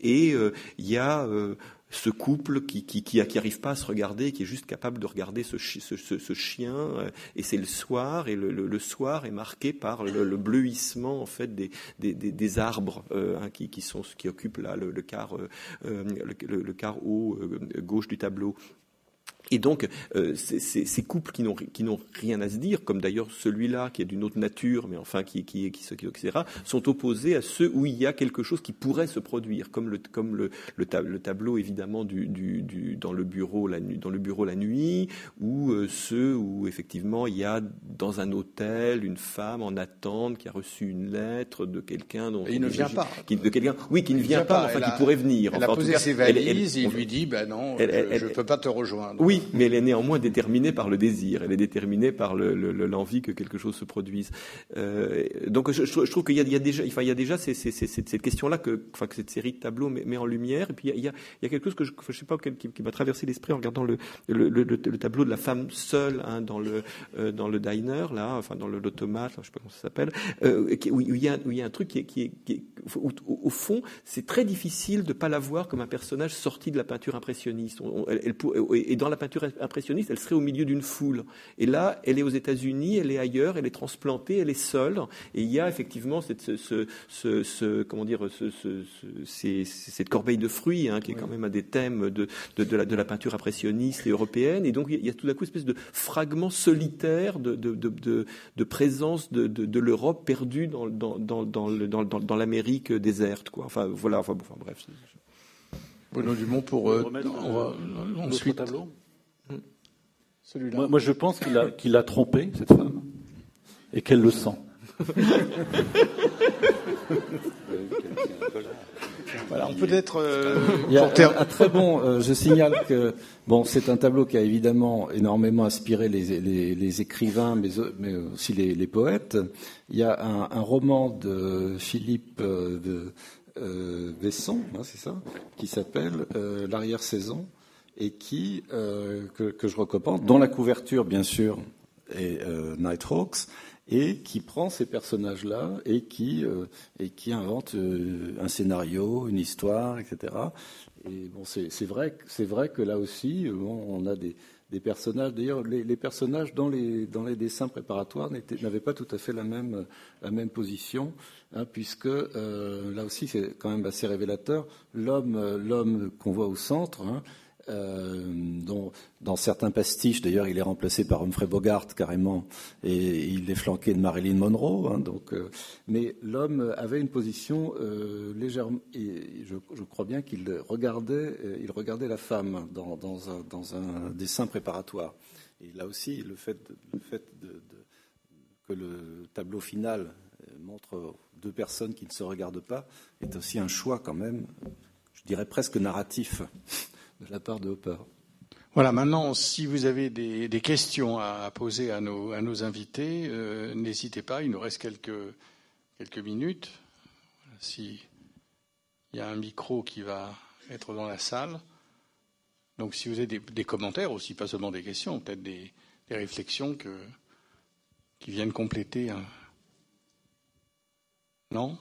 et euh, il y a euh, ce couple qui qui, arrive pas à se regarder, qui est juste capable de regarder ce, chi- ce, ce, ce chien, euh, et c'est le soir, et le, soir est marqué par le, le bleuissement en fait des, arbres euh, hein, qui, occupent là le, quart euh, euh, le, quart haut euh, gauche du tableau. Et donc, euh, ces, couples qui n'ont rien à se dire, comme d'ailleurs celui-là qui est d'une autre nature, mais enfin qui qui qui, qui etc., sont opposés à ceux où il y a quelque chose qui pourrait se produire, comme le comme le le, tab- le tableau évidemment du, du, du dans le bureau la nuit dans le bureau la nuit, ou euh, ceux où effectivement il y a dans un hôtel une femme en attente qui a reçu une lettre de quelqu'un dont Et il ne vient pas. qui, de quelqu'un oui qui ne vient vient pas, enfin qui a- pourrait venir. Elle Enfin, a en posé cas, ses elle- elle- valises, on- il lui dit, ben non, elle- je ne peux pas te rejoindre. oui, mais elle est néanmoins déterminée par le désir. Elle est déterminée par le- le- le- l'envie que quelque chose se produise. Euh, donc, je, trouve qu'il y, a- déjà, il y a déjà cette, question-là que, enfin, cette série de tableaux met, en lumière. Et puis, il y a, quelque chose que je, je sais pas qui, m'a traversé l'esprit en regardant le, le, le- le- le tableau de la femme seule hein, dans le euh, dans le diner là, enfin dans l'automate, je sais pas comment ça s'appelle, euh, où, il y a, un truc qui est, au, fond, c'est très difficile de pas la voir comme un personnage sorti de la peinture impressionniste. Et dans la peinture impressionniste, elle serait au milieu d'une foule. Et là, elle est aux États-Unis, elle est ailleurs, elle est transplantée, elle est seule. Et il y a effectivement cette, ce, ce, ce- ce- comment dire, ce, ce- ce- ces- cette corbeille de fruits, hein, qui est quand même un des thèmes de, de, de la, de la peinture impressionniste et européenne. Et donc, il y a tout d'un coup une espèce de fragment solitaire de, de, de, de, de présence de, de, de l'Europe perdue dans, dans, dans, dans, l'Amérique déserte. Quoi. Enfin, voilà, enfin, bon, enfin bref. Bruno Dumont pour euh, remettre, on va- euh, ensuite tableau celui-là. moi, moi, je pense qu'il a, qu'il a trompé cette femme et qu'elle le sent. Voilà, on peut être euh, Il y a un, un très bon. euh, je signale que bon, c'est un tableau qui a évidemment énormément inspiré les, les- les écrivains, mais, mais aussi les, les poètes. Il y a un, un roman de Philippe euh, de Besson, hein, c'est ça, qui s'appelle L'arrière-saison et qui que, que, je recommande, dont la couverture, bien sûr, est Nighthawks et qui prend ces personnages-là et qui, euh, et qui invente euh, un scénario, une histoire, etc. Et bon, c'est vrai, vrai que là aussi, on a des, des personnages. D'ailleurs, les, personnages dans les, dans les dessins préparatoires n'avaient pas tout à fait la même, la même position, hein, puisque euh, là aussi, c'est quand même assez révélateur. L'homme qu'on voit au centre. Hein, euh, dans certains pastiches, d'ailleurs, il est remplacé par Humphrey Bogart carrément, et il est flanqué de Marilyn Monroe. Hein, donc, euh, mais l'homme avait une position euh, légèrement, et je, crois bien qu'il regardait, euh, il regardait la femme dans, un, dessin préparatoire. Et là aussi, le fait, que le tableau final montre deux personnes qui ne se regardent pas est aussi un choix quand même, je dirais presque narratif de la part de. Voilà, maintenant, si vous avez des, questions à poser à nos, à nos invités, euh, n'hésitez pas, il nous reste quelques, minutes. S'il y a un micro qui va être dans la salle. Donc si vous avez des, commentaires aussi, pas seulement des questions, peut-être des, réflexions qui viennent compléter. Non?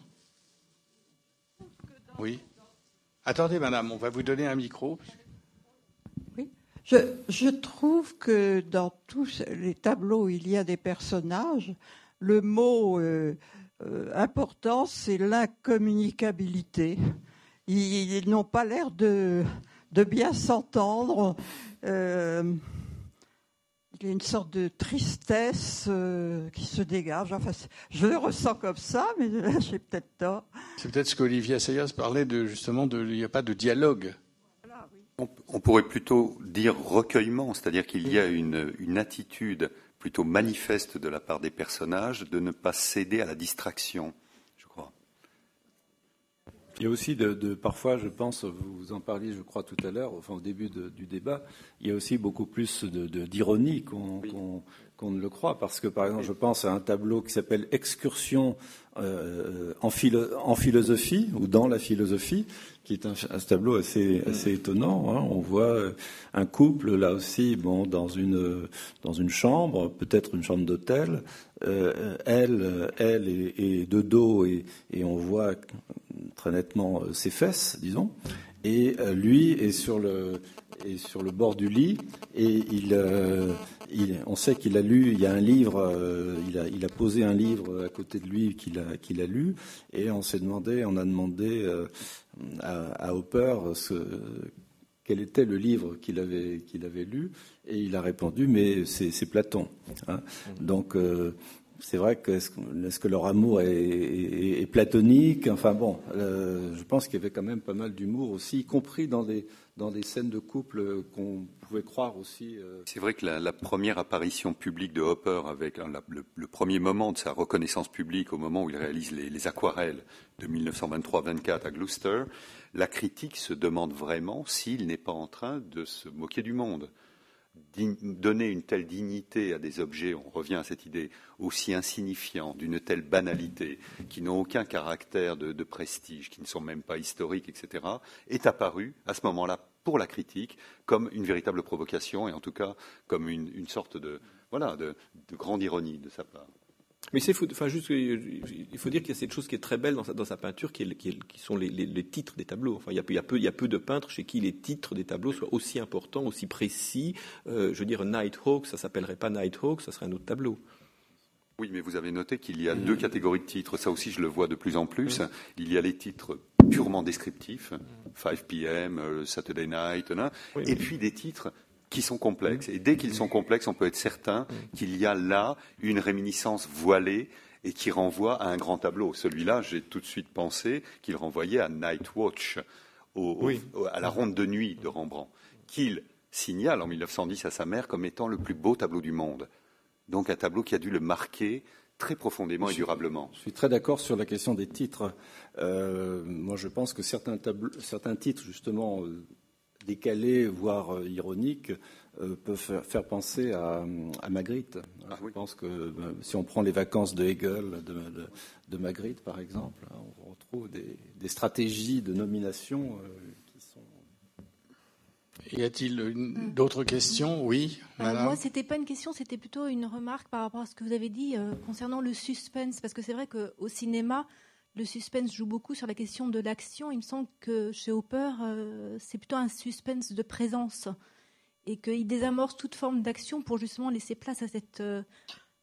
Oui Attendez, madame, on va vous donner un micro. Je, trouve que dans tous les tableaux il y a des personnages, le mot euh, euh, important, c'est l'incommunicabilité. Ils, n'ont pas l'air de, bien s'entendre. Euh, il y a une sorte de tristesse qui se dégage. Enfin, je le ressens comme ça, mais j'ai peut-être tort. C'est peut-être ce qu'Olivier Assayas parlait de justement il n'y a pas de dialogue on, pourrait plutôt dire recueillement, c'est-à-dire qu'il y a une, une, attitude plutôt manifeste de la part des personnages de ne pas céder à la distraction, je crois. Il y a aussi de, de parfois, je pense, vous en parliez, je crois, tout à l'heure, enfin au début de, du débat, il y a aussi beaucoup plus d'ironie qu'on oui. qu qu'on ne le croit, parce que par exemple, je pense à un tableau qui s'appelle Excursion euh, en, philo en, philosophie ou dans la philosophie, qui est un, un tableau assez, assez étonnant. Hein. On voit un couple là aussi, bon, dans une dans une chambre, peut-être une chambre d'hôtel. Euh, elle, elle est, est, de dos et, et on voit très nettement ses fesses, disons. Et euh, lui est sur le est sur le bord du lit et il, euh, il on sait qu'il a lu, il y a un livre, euh, il, a, il, a, posé un livre à côté de lui qu'il a, qu'il a lu et on s'est demandé, on a demandé euh, à, à, Hopper ce, quel était le livre qu'il avait, qu'il avait lu et il a répondu mais c'est Platon. Hein. Donc c'est vrai que est-ce, est que leur amour est, platonique Enfin bon, euh, je pense qu'il y avait quand même pas mal d'humour aussi, y compris dans des dans des scènes de couple qu'on pouvait croire aussi. Euh... C'est vrai que la, première apparition publique de Hopper, avec hein, le, premier moment de sa reconnaissance publique, au moment où il réalise les, les aquarelles de 1923-24 à Gloucester, la critique se demande vraiment s'il n'est pas en train de se moquer du monde donner une telle dignité à des objets, on revient à cette idée aussi insignifiante, d'une telle banalité, qui n'ont aucun caractère de, prestige, qui ne sont même pas historiques, etc., est apparu à ce moment-là pour la critique comme une véritable provocation et en tout cas comme une, sorte de, voilà, de grande ironie de sa part. Mais c'est enfin juste, il faut dire qu'il y a cette chose qui est très belle dans sa, dans sa peinture, qui, est, qui, est, qui sont les, les, les, titres des tableaux. Enfin, il y, a peu, il, y a peu, il y a peu de peintres chez qui les titres des tableaux soient aussi importants, aussi précis. Euh, je veux dire, Nighthawk, ça s'appellerait pas Nighthawk, ça serait un autre tableau. Oui, mais vous avez noté qu'il y a mmh. deux catégories de titres. Ça aussi, je le vois de plus en plus. Mmh. Il y a les titres purement descriptifs, 5 p.m., euh, Saturday Night, oui, et oui. puis des titres qui sont complexes. Et dès qu'ils sont complexes, on peut être certain qu'il y a là une réminiscence voilée et qui renvoie à un grand tableau. Celui-là, j'ai tout de suite pensé qu'il renvoyait à Night Watch, au, oui. au, à la ronde de nuit de Rembrandt, qu'il signale en 1910 à sa mère comme étant le plus beau tableau du monde. Donc un tableau qui a dû le marquer très profondément et durablement. Je suis très d'accord sur la question des titres. Euh, moi, je pense que certains, certains titres, justement, euh, décalés, voire euh, ironiques, euh, peuvent faire, faire, penser à, à Magritte. Ah, Je oui. pense que euh, si on prend les vacances de Hegel, de, de, de Magritte, par exemple, on retrouve trop des, stratégies de nomination qui sont. Y a-t-il d'autres questions? Oui. moi, c'était pas une question, c'était plutôt une remarque par rapport à ce que vous avez dit concernant le suspense, parce que c'est vrai qu'au cinéma, le suspense joue beaucoup sur la question de l'action. Il me semble que chez Hopper, c'est plutôt un suspense de présence et qu'il désamorce toute forme d'action pour justement laisser place à cette, euh,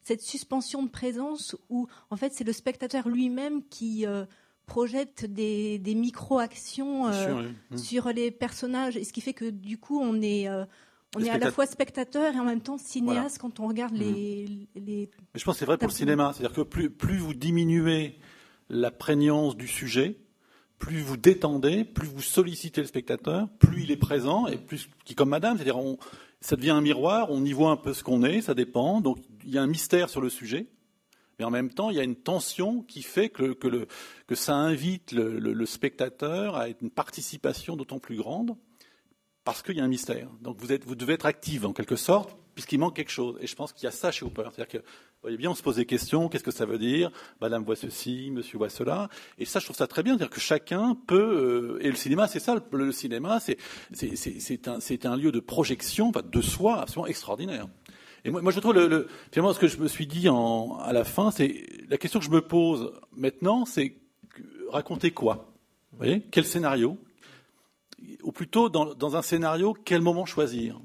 cette suspension de présence où en fait c'est le spectateur lui-même qui euh, projette des, des micro-actions euh, sur les personnages. Et ce qui fait que du coup on est on est à la fois spectateur et en même temps cinéaste quand on regarde les, mmh. les, Mais je pense que c'est vrai pour le cinéma, c'est-à-dire que plus, plus vous diminuez la prégnance du sujet, plus vous détendez, plus vous sollicitez le spectateur, plus il est présent et plus qui comme Madame, c'est-à-dire ça devient un miroir, on y voit un peu ce qu'on est, ça dépend. Donc il y a un mystère sur le sujet, mais en même temps il y a une tension qui fait que, ça invite le, spectateur à une participation d'autant plus grande parce qu'il y a un mystère. Donc vous, devez être active en quelque sorte puisqu'il manque quelque chose. Et je pense qu'il y a ça chez Hooper. C'est-à-dire que, voyez bien, on se pose des questions, qu'est-ce que ça veut dire? Madame voit ceci, monsieur voit cela. Et ça, je trouve ça très bien. C'est-à-dire que chacun peut... Euh, et le cinéma, c'est ça, le, cinéma, c'est, un, un, lieu de projection de soi absolument extraordinaire. Et moi, je trouve, le, finalement, ce que je me suis dit en, à la fin, c'est la question que je me pose maintenant, c'est raconter quoi? Vous voyez? Quel scénario? Ou plutôt, dans, dans un scénario, quel moment choisir?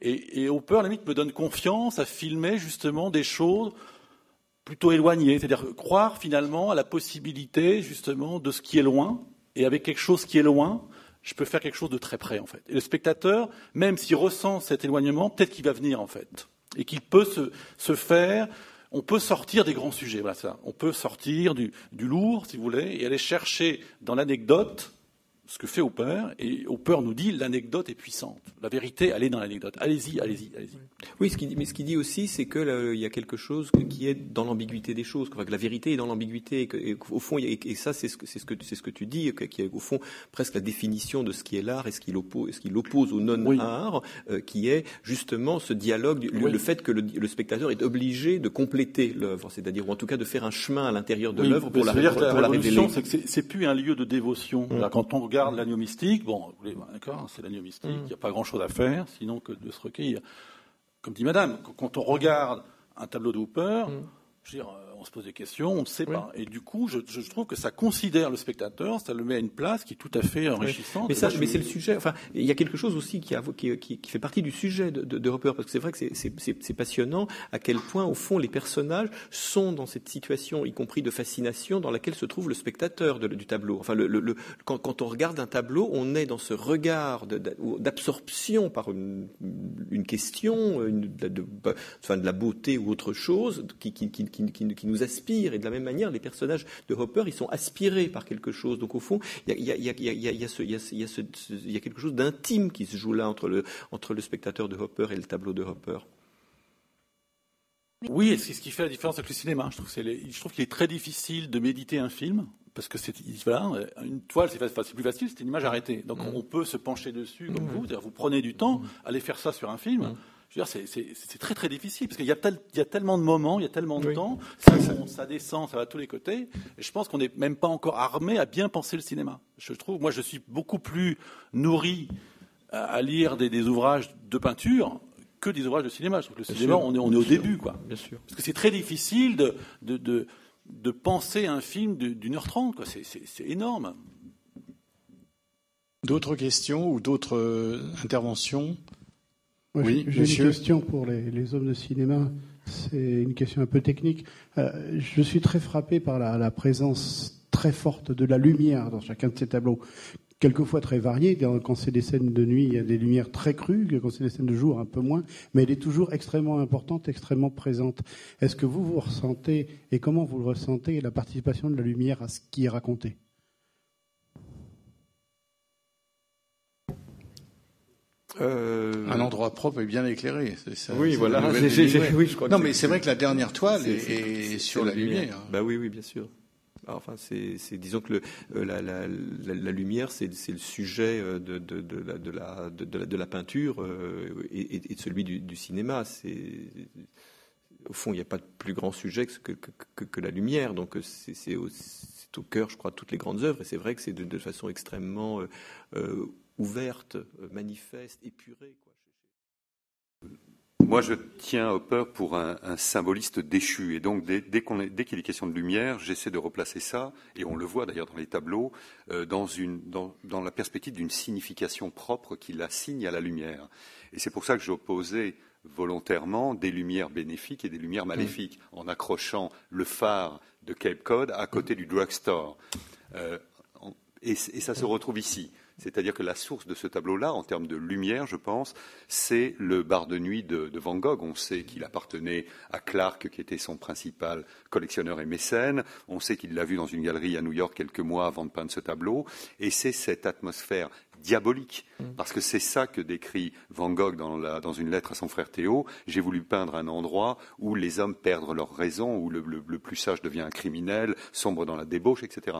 Et, et Hopper, à la limite, me donne confiance à filmer justement des choses plutôt éloignées, c'est-à-dire croire finalement à la possibilité justement de ce qui est loin, et avec quelque chose qui est loin, je peux faire quelque chose de très près en fait. Et le spectateur, même s'il ressent cet éloignement, peut-être qu'il va venir en fait, et qu'il peut se, faire. On peut sortir des grands sujets, voilà ça. On peut sortir du lourd, si vous voulez, et aller chercher dans l'anecdote ce que fait Hopper, et Hopper nous dit l'anecdote est puissante. La vérité, elle est dans l'anecdote. Allez-y, allez-y, allez-y. Oui, ce mais ce qu'il dit aussi, c'est que il y a quelque chose qui est dans l'ambiguïté des choses, que la vérité est dans l'ambiguïté, et, au fond, et, ça, c'est ce que ce ce tu dis, qui est au fond presque la définition de ce qui est l'art et ce qui l'oppose, ce qui l'oppose au non-art, euh, qui est justement ce dialogue, le, fait que le, spectateur est obligé de compléter l'œuvre, c'est-à-dire ou en tout cas de faire un chemin à l'intérieur de l'œuvre pour, la, pour, la, révéler. C'est plus un lieu de dévotion. Mmh. Quand on regarde l'agneau mystique, bon, d'accord, c'est l'agneau mystique, mm. il n'y a pas grand-chose à faire, sinon que de se recueillir. Comme dit Madame, quand on regarde un tableau de Hooper, mm. je veux dire, on se pose des questions, on ne sait pas. Et du coup, je, trouve que ça considère le spectateur, ça le met à une place qui est tout à fait enrichissante. Mais, ça, mais c'est le sujet. Enfin, il y a quelque chose aussi qui, a, qui, qui, fait partie du sujet de, de, Hopper, parce que c'est vrai que c'est passionnant à quel point, au fond, les personnages sont dans cette situation, y compris de fascination, dans laquelle se trouve le spectateur du tableau. Enfin, le, quand, quand, on regarde un tableau, on est dans ce regard d'absorption par une, une question, une, de, enfin, de la beauté ou autre chose, qui, qui, qui, qui nous aspire. Et de la même manière, les personnages de Hopper, ils sont aspirés par quelque chose. Donc au fond, il y a, quelque chose d'intime qui se joue là entre le, entre le spectateur de Hopper et le tableau de Hopper. Oui, c'est ce qui fait la différence avec le cinéma. Je trouve, je trouve qu'il est très difficile de méditer un film parce que c'est voilà, une toile, c'est plus facile, c'est une image arrêtée. Donc mm. on peut se pencher dessus comme mm. vous. Vous prenez du temps, mm. allez faire ça sur un film c'est très très difficile parce qu'il y, y, a tellement de moments, il y a tellement de temps, ça, descend, ça va à tous les côtés. Et je pense qu'on n'est même pas encore armé à bien penser le cinéma. Je trouve, moi, je suis beaucoup plus nourri à, lire des, ouvrages de peinture que des ouvrages de cinéma. Je trouve que le cinéma, on est, on est au début, quoi. Bien sûr. Parce que c'est très difficile de, de, de, de, penser un film d'une heure trente, quoi. C'est énorme. D'autres questions ou d'autres euh, oui, j'ai une question pour les, hommes de cinéma. C'est une question un peu technique. Euh, je suis très frappé par la, présence très forte de la lumière dans chacun de ces tableaux. Quelquefois très variée. Quand c'est des scènes de nuit, il y a des lumières très crues. Quand c'est des scènes de jour, un peu moins. Mais elle est toujours extrêmement importante, extrêmement présente. Est-ce que vous vous ressentez, et comment vous le ressentez, la participation de la lumière à ce qui est raconté? Euh, Un endroit propre et bien éclairé. Ça, oui, voilà. oui, je crois non, mais c'est vrai que la dernière toile est, sur la lumière. Bah oui, oui, bien sûr. Enfin, c'est, disons que le, euh, la, la, la, lumière, c'est, le sujet euh, de, de, de, la, de, la, de, la, peinture et, et, de celui du, du cinéma. Au fond, il n'y a pas de plus grand sujet que, que, que, que la lumière. Donc, c'est, c'est au cœur, je crois, de toutes les grandes œuvres. Et c'est vrai que c'est de, façon extrêmement ouverte, manifeste, épurée. Moi, je tiens Hopper pour un, symboliste déchu. Et donc, dès, dès qu'il est, question de lumière, j'essaie de replacer ça, et on le voit d'ailleurs dans les tableaux, euh, dans, une, dans, dans, la perspective d'une signification propre qu'il assigne à la lumière. Et c'est pour ça que j'opposais volontairement des lumières bénéfiques et des lumières maléfiques, en accrochant le phare de Cape Cod à côté du drugstore. Euh, et, et ça se retrouve ici. C'est-à-dire que la source de ce tableau-là, en termes de lumière, je pense, c'est le bar de nuit de, Van Gogh. On sait qu'il appartenait à Clark, qui était son principal collectionneur et mécène. On sait qu'il l'a vu dans une galerie à New York quelques mois avant de peindre ce tableau. Et c'est cette atmosphère diabolique, mm. parce que c'est ça que décrit Van Gogh dans, une lettre à son frère Théo. J'ai voulu peindre un endroit où les hommes perdent leur raison, où le, le plus sage devient un criminel, sombre dans la débauche, etc.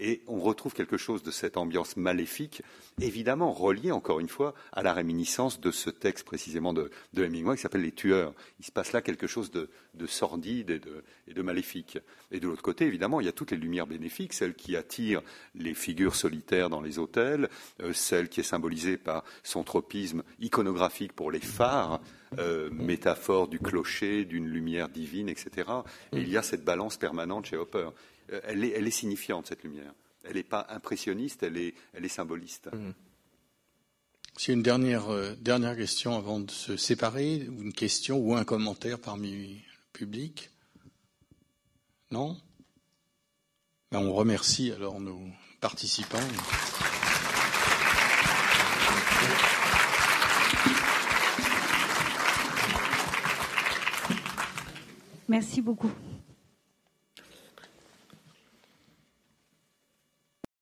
Et on retrouve quelque chose de cette ambiance maléfique, évidemment relié encore une fois à la réminiscence de ce texte précisément de, de Hemingway qui s'appelle Les Tueurs. Il se passe là quelque chose de, sordide et de, et de maléfique. Et de l'autre côté, évidemment, il y a toutes les lumières bénéfiques, celles qui attirent les figures solitaires dans les hôtels, euh, celle qui est symbolisée par son tropisme iconographique pour les phares, euh, métaphore du clocher, d'une lumière divine, etc. Et il y a cette balance permanente chez Hopper. Euh, elle est, signifiante, cette lumière. Elle n'est pas impressionniste, elle est, symboliste. Mmh. C'est une dernière, euh, dernière question avant de se séparer, une question ou un commentaire parmi le public? Non? Ben, On remercie alors nos participants. Merci beaucoup.